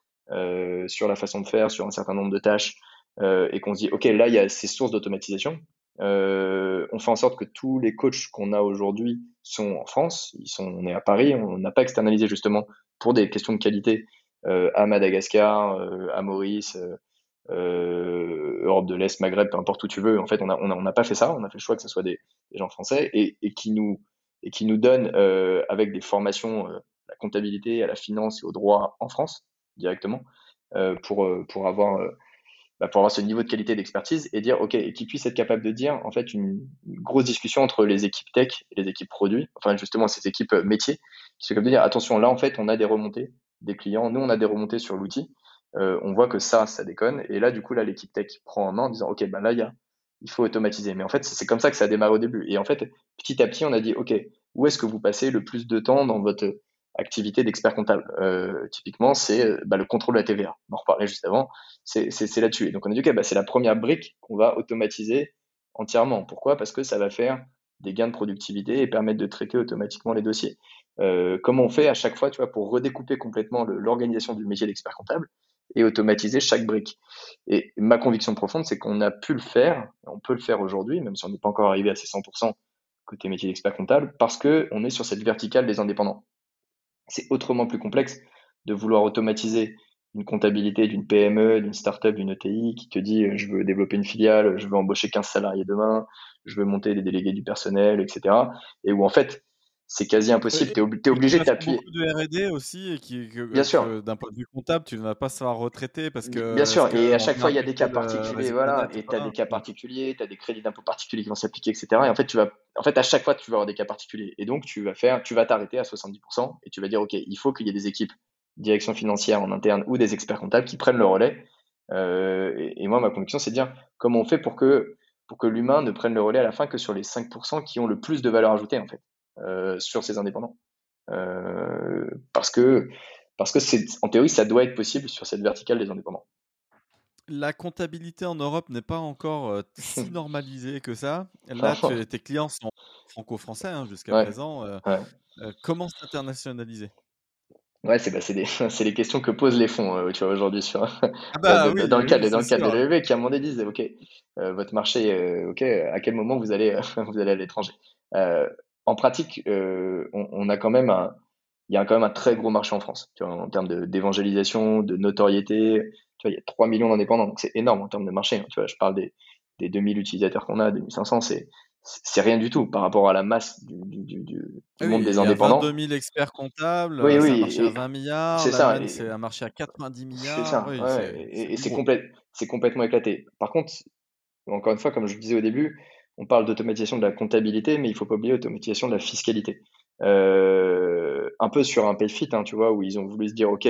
sur la façon de faire, sur un certain nombre de tâches, et qu'on se dit, OK, là, il y a ces sources d'automatisation. on fait en sorte que tous les coachs qu'on a aujourd'hui sont en France, ils sont, on est à Paris, on n'a pas externalisé justement pour des questions de qualité à Madagascar, à Maurice, Europe de l'Est, Maghreb, peu importe où tu veux. En fait, on n'a a, pas fait ça. On a fait le choix que ce soit des, gens français et, qui nous et qui nous donnent euh, avec des formations euh, la comptabilité, à la finance et au droit en France directement euh, pour pour avoir bah, pour avoir ce niveau de qualité d'expertise et dire ok et qui puisse être capable de dire en fait une, grosse discussion entre les équipes tech et les équipes produits enfin justement ces équipes métiers qui sont capables de dire attention là en fait on a des remontées des clients nous on a des remontées sur l'outil euh, on voit que ça, ça déconne. Et là, du coup, là, l'équipe tech prend en main en disant, OK, ben là, il faut automatiser. Mais en fait, c'est comme ça que ça a démarré au début. Et en fait, petit à petit, on a dit, OK, où est-ce que vous passez le plus de temps dans votre activité d'expert comptable? Euh, Typiquement, c'est euh, bah, le contrôle de la TVA. On en reparlait juste avant. C'est là-dessus. Et donc, on a dit, OK, bah, c'est la première brique qu'on va automatiser entièrement. Pourquoi? Parce que ça va faire des gains de productivité et permettre de traiter automatiquement les dossiers. Euh, comment on fait à chaque fois, tu vois, pour redécouper complètement l'organisation du métier d'expert comptable? Et automatiser chaque brique. Et ma conviction profonde, c'est qu'on a pu le faire, on peut le faire aujourd'hui, même si on n'est pas encore arrivé à ces 100% côté métier d'expert comptable, parce qu'on est sur cette verticale des indépendants. C'est autrement plus complexe de vouloir automatiser une comptabilité d'une PME, d'une startup, d'une ETI qui te dit je veux développer une filiale, je veux embaucher 15 salariés demain, je veux monter des délégués du personnel, etc. Et où en fait, c'est quasi impossible. Tu es, obligé de t'appuyer. beaucoup de R&D aussi, et qui, Bien sûr. d'un point de vue comptable, tu ne vas pas savoir retraiter parce que. Bien sûr, et à chaque fois, il y a des cas particuliers, voilà, et tu as des cas particuliers, tu as des crédits d'impôt particuliers qui vont s'appliquer, etc. Et en fait, tu vas, en fait, à chaque fois, tu vas avoir des cas particuliers. Et donc, tu vas faire, tu vas t'arrêter à 70% et tu vas dire, OK, il faut qu'il y ait des équipes direction financière en interne ou des experts comptables qui prennent le relais. Euh, et, et, moi, ma conviction, c'est de dire comment on fait pour que, pour que l'humain ne prenne le relais à la fin que sur les 5% qui ont le plus de valeur ajoutée, en fait. Euh, sur ces indépendants. Euh, parce que, parce que c'est, en théorie, ça doit être possible sur cette verticale des indépendants. La comptabilité en Europe n'est pas encore euh, si normalisée que ça. Là, tes clients sont franco-français hein, jusqu'à présent. comment s'internationaliser? Ouais, c'est bah, les questions que posent les fonds tu vois aujourd'hui sur ah bah dans, le cadre dans le cadre de l'EV qui à un moment donné disent ok votre marché ok à quel moment vous allez vous allez à l'étranger? En pratique, euh, on, a quand même un, il y a quand même un très gros marché en France, tu vois, en termes d'évangélisation, de, notoriété. Tu vois, il y a 3 millions d'indépendants, donc c'est énorme en termes de marché. Hein, tu vois, je parle des, des 2000 utilisateurs qu'on a, 2500, c'est c'est rien du tout par rapport à la masse du, du, du, monde des indépendants. Il y a 22 000 experts comptables, oui, oui, un marché à 20 milliards, c'est ça, c'est un marché à 90 milliards. C'est ça, et, c'est complètement éclaté. Par contre, encore une fois, comme je disais au début, on parle d'automatisation de la comptabilité, mais il faut pas oublier l'automatisation de la fiscalité. Euh, un peu sur un payfit, hein, tu vois, où ils ont voulu se dire, OK,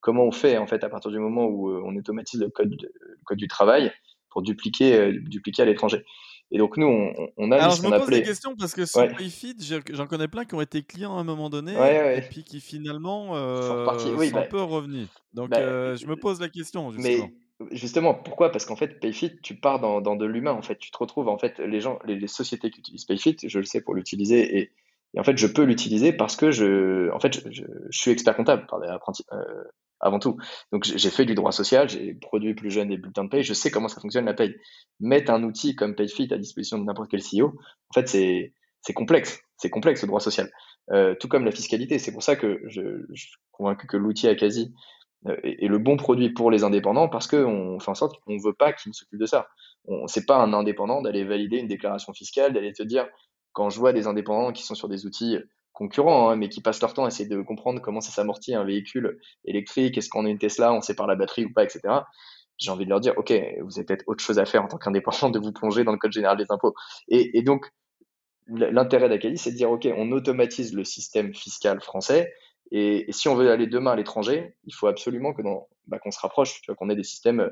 comment on fait, en fait, à partir du moment où euh, on automatise le code, le code du travail pour dupliquer, euh, dupliquer à l'étranger. Et donc, nous, on, on a Alors, je me pose des questions parce que sur Payfit, j'en connais plein qui ont été clients à un moment donné et puis qui finalement sont, oui, un peu revenus. Donc, bah, je me pose la question. Justement. Justement, pourquoi? Parce qu'en fait, Payfit, tu pars dans, de l'humain. En fait, tu te retrouves en fait les gens, les, sociétés qui utilisent Payfit, je le sais pour l'utiliser et, en fait, je peux l'utiliser parce que je, en fait, je, suis expert comptable par euh, avant tout. Donc, j'ai fait du droit social, j'ai produit plus jeune des bulletins de paye, je sais comment ça fonctionne la paye. Mettre un outil comme Payfit à disposition de n'importe quel CEO, en fait, c'est c'est complexe. C'est complexe le droit social. Euh, tout comme la fiscalité. C'est pour ça que je, je suis convaincu que l'outil Akazi euh, et, le bon produit pour les indépendants parce qu'on fait en sorte qu'on ne veut pas qu'ils s'occupent de ça. C'est pas un indépendant d'aller valider une déclaration fiscale, d'aller te dire, quand je vois des indépendants qui sont sur des outils concurrents, hein, mais qui passent leur temps à essayer de comprendre comment ça s'amortit un véhicule électrique, est-ce qu'on a une Tesla, on sépare la batterie ou pas, etc. J'ai envie de leur dire, OK, vous avez peut-être autre chose à faire en tant qu'indépendant de vous plonger dans le code général des impôts. Et, donc, l'intérêt d'Acadie, c'est de dire, OK, on automatise le système fiscal français, et, si on veut aller demain à l'étranger, il faut absolument que bah, qu'on se rapproche, qu'on ait des systèmes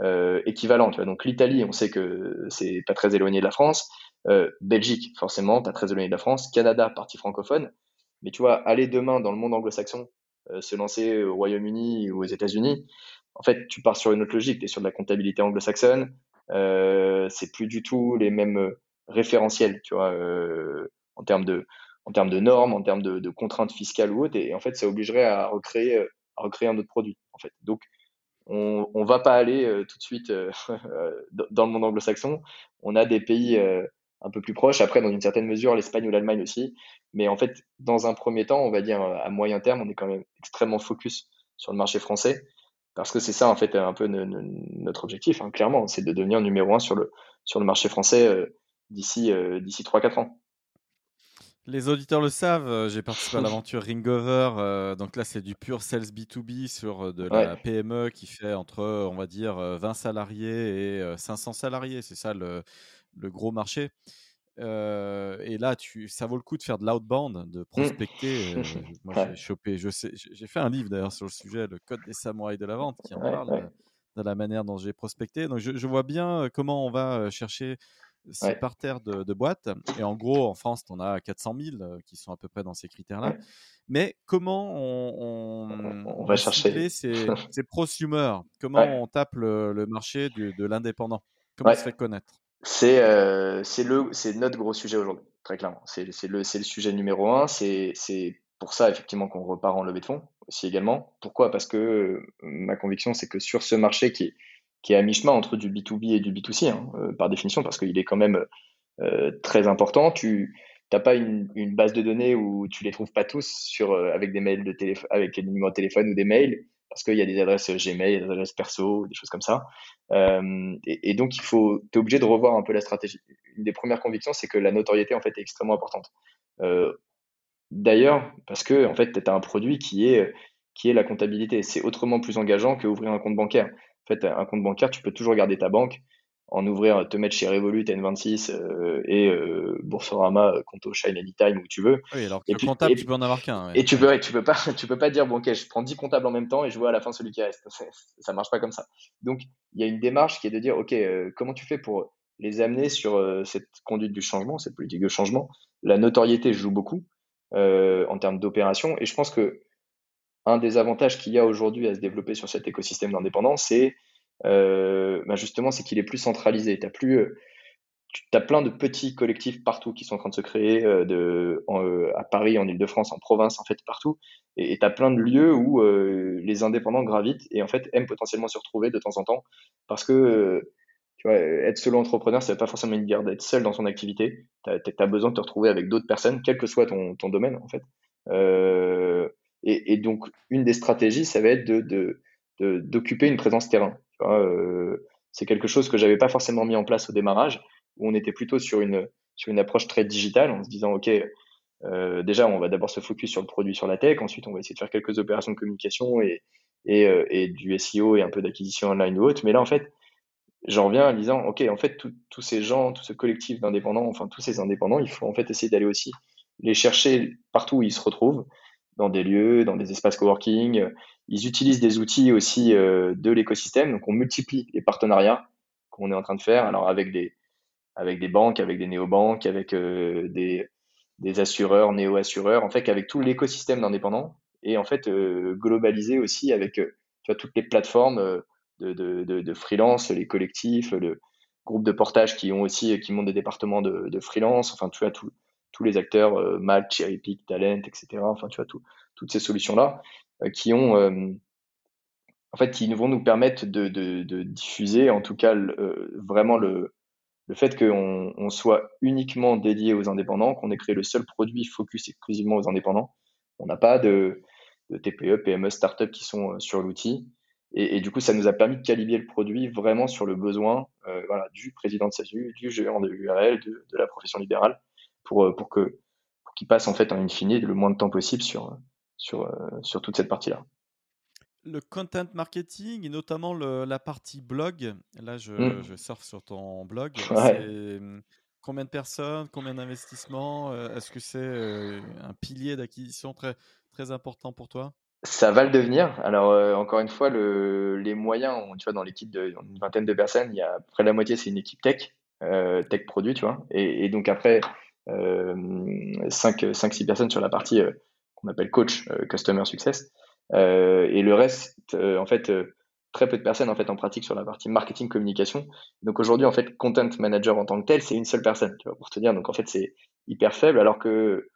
euh, équivalents. Donc l'Italie, on sait que c'est pas très éloigné de la France. Euh, Belgique, forcément, pas très éloigné de la France. Canada, partie francophone. Mais tu vois, aller demain dans le monde anglo-saxon, euh, se lancer au Royaume-Uni ou aux États-Unis, en fait, tu pars sur une autre logique. Tu es sur de la comptabilité anglo-saxonne. C'est plus du tout les mêmes référentiels, tu vois, en termes de en termes de normes, en termes de, contraintes fiscales ou autres. Et en fait, ça obligerait à recréer, un autre produit, en fait. Donc, on ne va pas aller tout de suite dans le monde anglo-saxon. On a des pays un peu plus proches. Après, dans une certaine mesure, l'Espagne ou l'Allemagne aussi. Mais en fait, dans un premier temps, on va dire à moyen terme, on est quand même extrêmement focus sur le marché français. Parce que c'est ça, en fait, un peu notre objectif, hein, clairement, c'est de devenir numéro un sur le, sur le marché français euh, d'ici euh, d'ici 3-4 ans. Les auditeurs le savent, euh, j'ai participé à l'aventure Ringover. donc là, c'est du pur sales B2B sur de la PME qui fait entre, on va dire, 20 salariés et 500 salariés. C'est ça le, le, gros marché et là, tu, ça vaut le coup de faire de l'outbound, de mmh. prospecter. moi, j'ai chopé, je sais, j'ai fait un livre d'ailleurs sur le sujet, le code des samouraïs de la vente, qui en parle de, la manière dont j'ai prospecté. Donc, je, vois bien comment on va chercher ces parterres de, de, boîtes. Et en gros, en France, tu en as 400 000 qui sont à peu près dans ces critères-là. Mais comment on, on, va chercher ces, ces prosumers Comment on tape le, marché de l'indépendant? Comment on se fait connaître? C'est euh, c'est notre gros sujet aujourd'hui, très clairement. C'est le, le sujet numéro un. C'est pour ça, effectivement, qu'on repart en levée de fonds aussi également. Pourquoi? Parce que euh, ma conviction, c'est que sur ce marché qui est, qui est à mi-chemin entre du B2B et du B2C, hein, euh, par définition, parce qu'il est quand même euh, très important, tu n'as pas une, base de données où tu les trouves pas tous sur, téléphone, avec des numéros de téléphone ou des mails parce qu'il y a des adresses Gmail, des adresses perso, des choses comme ça. Euh, et, donc, il faut, es obligé de revoir un peu la stratégie. Une des premières convictions, c'est que la notoriété, en fait, est extrêmement importante. Euh, D'ailleurs, parce que, en fait, tu as un produit qui est, qui est la comptabilité. C'est autrement plus engageant que ouvrir un compte bancaire. En fait, un compte bancaire, tu peux toujours garder ta banque, en ouvrir, te mettre chez Revolut, N26 euh, et euh, Boursorama, euh, Conto, Shine Anytime, où tu veux. Oui, alors et comptable, tu peux en avoir qu'un. Et tu peux, tu peux pas, tu peux pas dire bon ok, je prends 10 comptables en même temps et je vois à la fin celui qui reste. Ça marche pas comme ça. Donc il y a une démarche qui est de dire ok, comment tu fais pour les amener sur cette conduite du changement, cette politique de changement? La notoriété joue beaucoup en termes d'opération et je pense que un des avantages qu'il y a aujourd'hui à se développer sur cet écosystème d'indépendance, c'est euh, bah, justement, c'est qu'il est plus centralisé. Plus, euh, tu as plein de petits collectifs partout qui sont en train de se créer, euh, à Paris, en Ile-de-France, en province, en fait, partout. Et tu as plein de lieux où les indépendants gravitent et en fait aiment potentiellement se retrouver de temps en temps parce que être solo entrepreneur, ça veut pas forcément dire d'être seul dans son activité. Tu as, besoin de te retrouver avec d'autres personnes, quel que soit ton domaine, en fait. Et, donc, une des stratégies, ça va être de, d'occuper une présence terrain. Euh, c'est quelque chose que j'avais pas forcément mis en place au démarrage, où on était plutôt sur une, sur une approche très digitale, en se disant, OK, euh, déjà, on va d'abord se focus sur le produit, sur la tech, ensuite on va essayer de faire quelques opérations de communication et, et, euh, et du SEO et un peu d'acquisition online ou autre. Mais là, en fait, j'en reviens en disant, OK, en fait, tous ces gens, tout ce collectif d'indépendants, enfin tous ces indépendants, il faut en fait essayer d'aller aussi les chercher partout où ils se retrouvent dans des lieux, dans des espaces coworking. Ils utilisent des outils aussi euh, de l'écosystème. Donc, on multiplie les partenariats qu'on est en train de faire. Alors, avec des, avec des banques, avec des néobanques, avec euh, des, des assureurs, néo-assureurs, en fait, avec tout l'écosystème d'indépendants. Et en fait, euh, globaliser aussi avec tu vois, toutes les plateformes de, de, de, de, freelance, les collectifs, le groupe de portage qui ont aussi, qui montent des départements de freelance. Enfin, tu vois, tout, tous les acteurs, euh, Match, Cherry Pick, Talent, etc. Enfin, tu vois, tout, toutes ces solutions-là euh, qui ont, euh, en fait, qui vont nous permettre de, diffuser, en tout cas, vraiment le, fait qu'on on soit uniquement dédié aux indépendants, qu'on ait créé le seul produit focus exclusivement aux indépendants. On n'a pas de, TPE, PME, start-up qui sont sur l'outil. Et, du coup, ça nous a permis de calibrer le produit vraiment sur le besoin euh, du président de SASU, du gérant de l'URL, de, de, la profession libérale pour, euh, pour que pour qu'il passe en fait en infini le moins de temps possible sur, sur, euh, sur toute cette partie-là. Le content marketing et notamment le, la partie blog, là je, mmh. je surfe sur ton blog, mmh, combien de personnes, combien d'investissements euh, Est-ce que c'est un pilier d'acquisition très, très important pour toi? Ça va le devenir. Alors, encore une fois, le, les moyens, tu vois, dans l'équipe d'une vingtaine de personnes, il y a près de la moitié, c'est une équipe tech, tech produit, tu vois. Et, et donc après, 5-6 personnes sur la partie euh, qu'on appelle coach, euh, customer success. Euh, et le reste, en fait, très peu de personnes en fait en pratique sur la partie marketing communication. Donc aujourd'hui en fait content manager en tant que tel c'est une seule personne pour te dire donc en fait c'est hyper faible alors que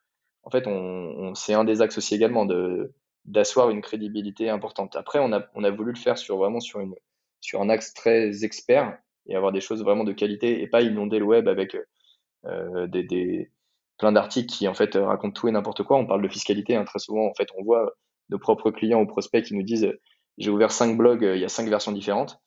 en fait on, c'est un des axes aussi également de d'asseoir une crédibilité importante. Après, on a, on a voulu le faire sur vraiment sur, une, sur un axe très expert et avoir des choses vraiment de qualité et pas inonder le web avec euh, des, des, plein d'articles qui en fait racontent tout et n'importe quoi. On parle de fiscalité, hein, très souvent en fait on voit nos propres clients ou prospects qui nous disent j'ai ouvert cinq blogs, il y a cinq versions différentes.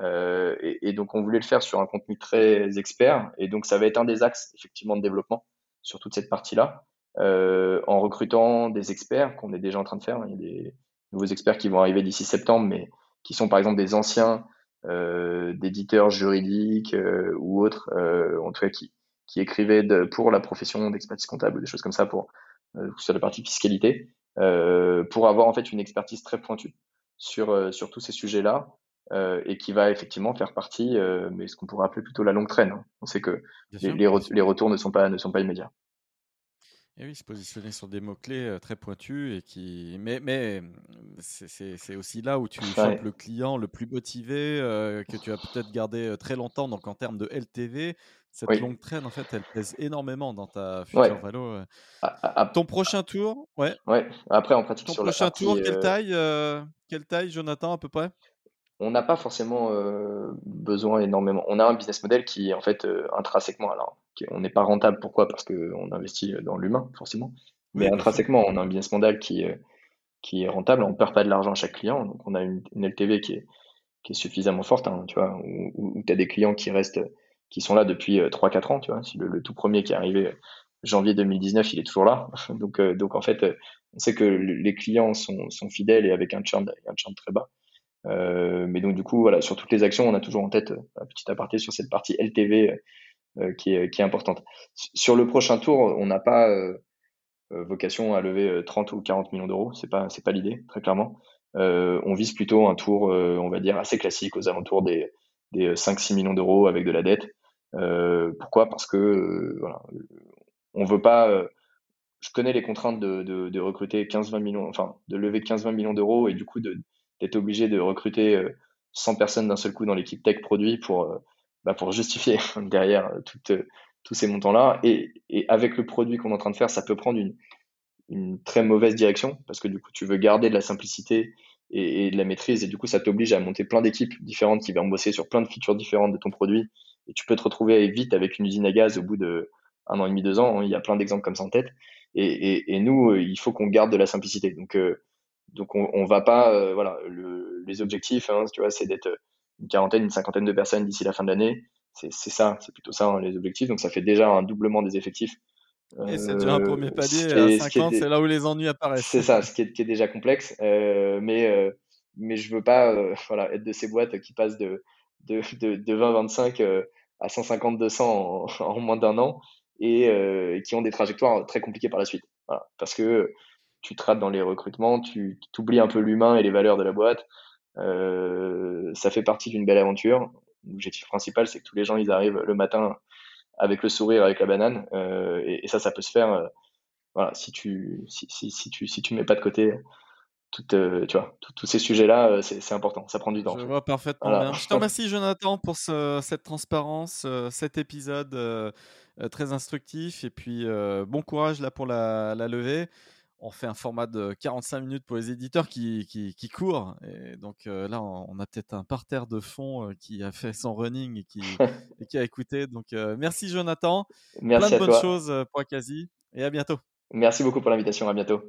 Euh, et, donc on voulait le faire sur un contenu très expert et donc ça va être un des axes effectivement de développement sur toute cette partie-là euh, en recrutant des experts qu'on est déjà en train de faire. Il y a des nouveaux experts qui vont arriver d'ici septembre, mais qui sont par exemple des anciens euh, d'éditeurs juridiques euh, ou autres, euh, en tout cas qui, qui écrivaient de, pour la profession d'expertise comptable ou des choses comme ça pour euh, sur la partie fiscalité, pour avoir en fait une expertise très pointue sur sur tous ces sujets-là. et qui va effectivement faire partie, mais ce qu'on pourrait appeler plutôt la longue traîne. Hein. On sait que les, les, les, retours ne sont pas, ne sont pas immédiats. Et oui, se positionner sur des mots-clés très pointus et qui. Mais, mais c'est aussi là où tu ouais. le client le plus motivé, que tu vas peut-être garder très longtemps. Donc en termes de LTV, cette longue traîne, en fait, elle pèse énormément dans ta future valo. Ton prochain tour, ouais. Ouais. Après, en pratique Ton sur prochain la tour, quelle taille, quelle taille, Jonathan, à peu près? On n'a pas forcément euh, besoin énormément. On a un business model qui est en fait euh, intrinsèquement, alors on n'est pas rentable, pourquoi? Parce qu'on investit dans l'humain, forcément. Mais intrinsèquement, on a un business model qui, qui est rentable, on ne perd pas de l'argent à chaque client, donc on a une, LTV qui est, qui est suffisamment forte, hein, tu vois, où, tu as des clients qui restent, qui sont là depuis 3-4 ans, tu vois. Si le, tout premier qui est arrivé janvier 2019, il est toujours là. Donc, donc en fait, on sait que les clients sont, sont fidèles et avec un churn, un churn très bas. Euh, mais donc du coup, voilà, sur toutes les actions, on a toujours en tête euh, un petit aparté sur cette partie LTV euh, qui, est, qui est importante. Sur le prochain tour, on n'a pas vocation à lever 30 ou 40 millions d'euros. C'est pas pas l'idée, très clairement. on vise plutôt un tour, on va dire assez classique, aux alentours des, des 5-6 millions d'euros avec de la dette. pourquoi? Parce que voilà, on veut pas. je connais les contraintes de, recruter 15-20 millions, enfin de lever 15-20 millions d'euros et du coup d'être obligé de recruter 100 euh, personnes d'un seul coup dans l'équipe tech produit pour, euh, bah, pour justifier derrière euh, tout, tous ces montants-là. Et, et, avec le produit qu'on est en train de faire, ça peut prendre une, une très mauvaise direction parce que du coup, tu veux garder de la simplicité et, et de la maîtrise et du coup, ça t'oblige à monter plein d'équipes différentes qui vont bosser sur plein de features différentes de ton produit et tu peux te retrouver vite avec une usine à gaz au bout de un an et demi, deux ans. Hein. Il y a plein d'exemples comme ça en tête. Et, et, nous, il faut qu'on garde de la simplicité. Donc, donc on, on va pas, euh, voilà, le, les objectifs, hein, tu vois, c'est d'être une quarantaine, une cinquantaine de personnes d'ici la fin de l'année. C'est ça, c'est plutôt ça hein, les objectifs. Donc ça fait déjà un doublement des effectifs. Et c'est déjà un premier palier à 50, c'est là où les ennuis apparaissent. C'est ça, ce qui est, qui est déjà complexe. Euh, mais, euh, mais je veux pas euh, voilà, être de ces boîtes qui passent de, de, de, de 20-25 euh, à 150-200 en, en, moins d'un an et qui ont des trajectoires très compliquées par la suite. Voilà, parce que tu te rates dans les recrutements, tu oublies un peu l'humain et les valeurs de la boîte. Euh, ça fait partie d'une belle aventure. L'objectif principal, c'est que tous les gens, ils arrivent le matin avec le sourire, avec la banane. Euh, et, et, ça, ça peut se faire. Euh, voilà, si tu si, si, si, tu si tu mets pas de côté euh, tu vois, tous ces sujets-là, euh, c'est important. Ça prend du temps. Je vois parfaitement voilà. bien. Je te remercie, Jonathan, pour ce, cette transparence, cet épisode très instructif. Et puis, bon courage là pour la, la levée on fait un format de 45 minutes pour les éditeurs qui, qui, qui courent. Et donc euh, là, on, a peut-être un parterre de fond euh, qui a fait son running et qui, et qui a écouté. Donc euh, merci Jonathan. Merci Plein de bonnes toi. choses pour Akazi et à bientôt. Merci beaucoup pour l'invitation. À bientôt.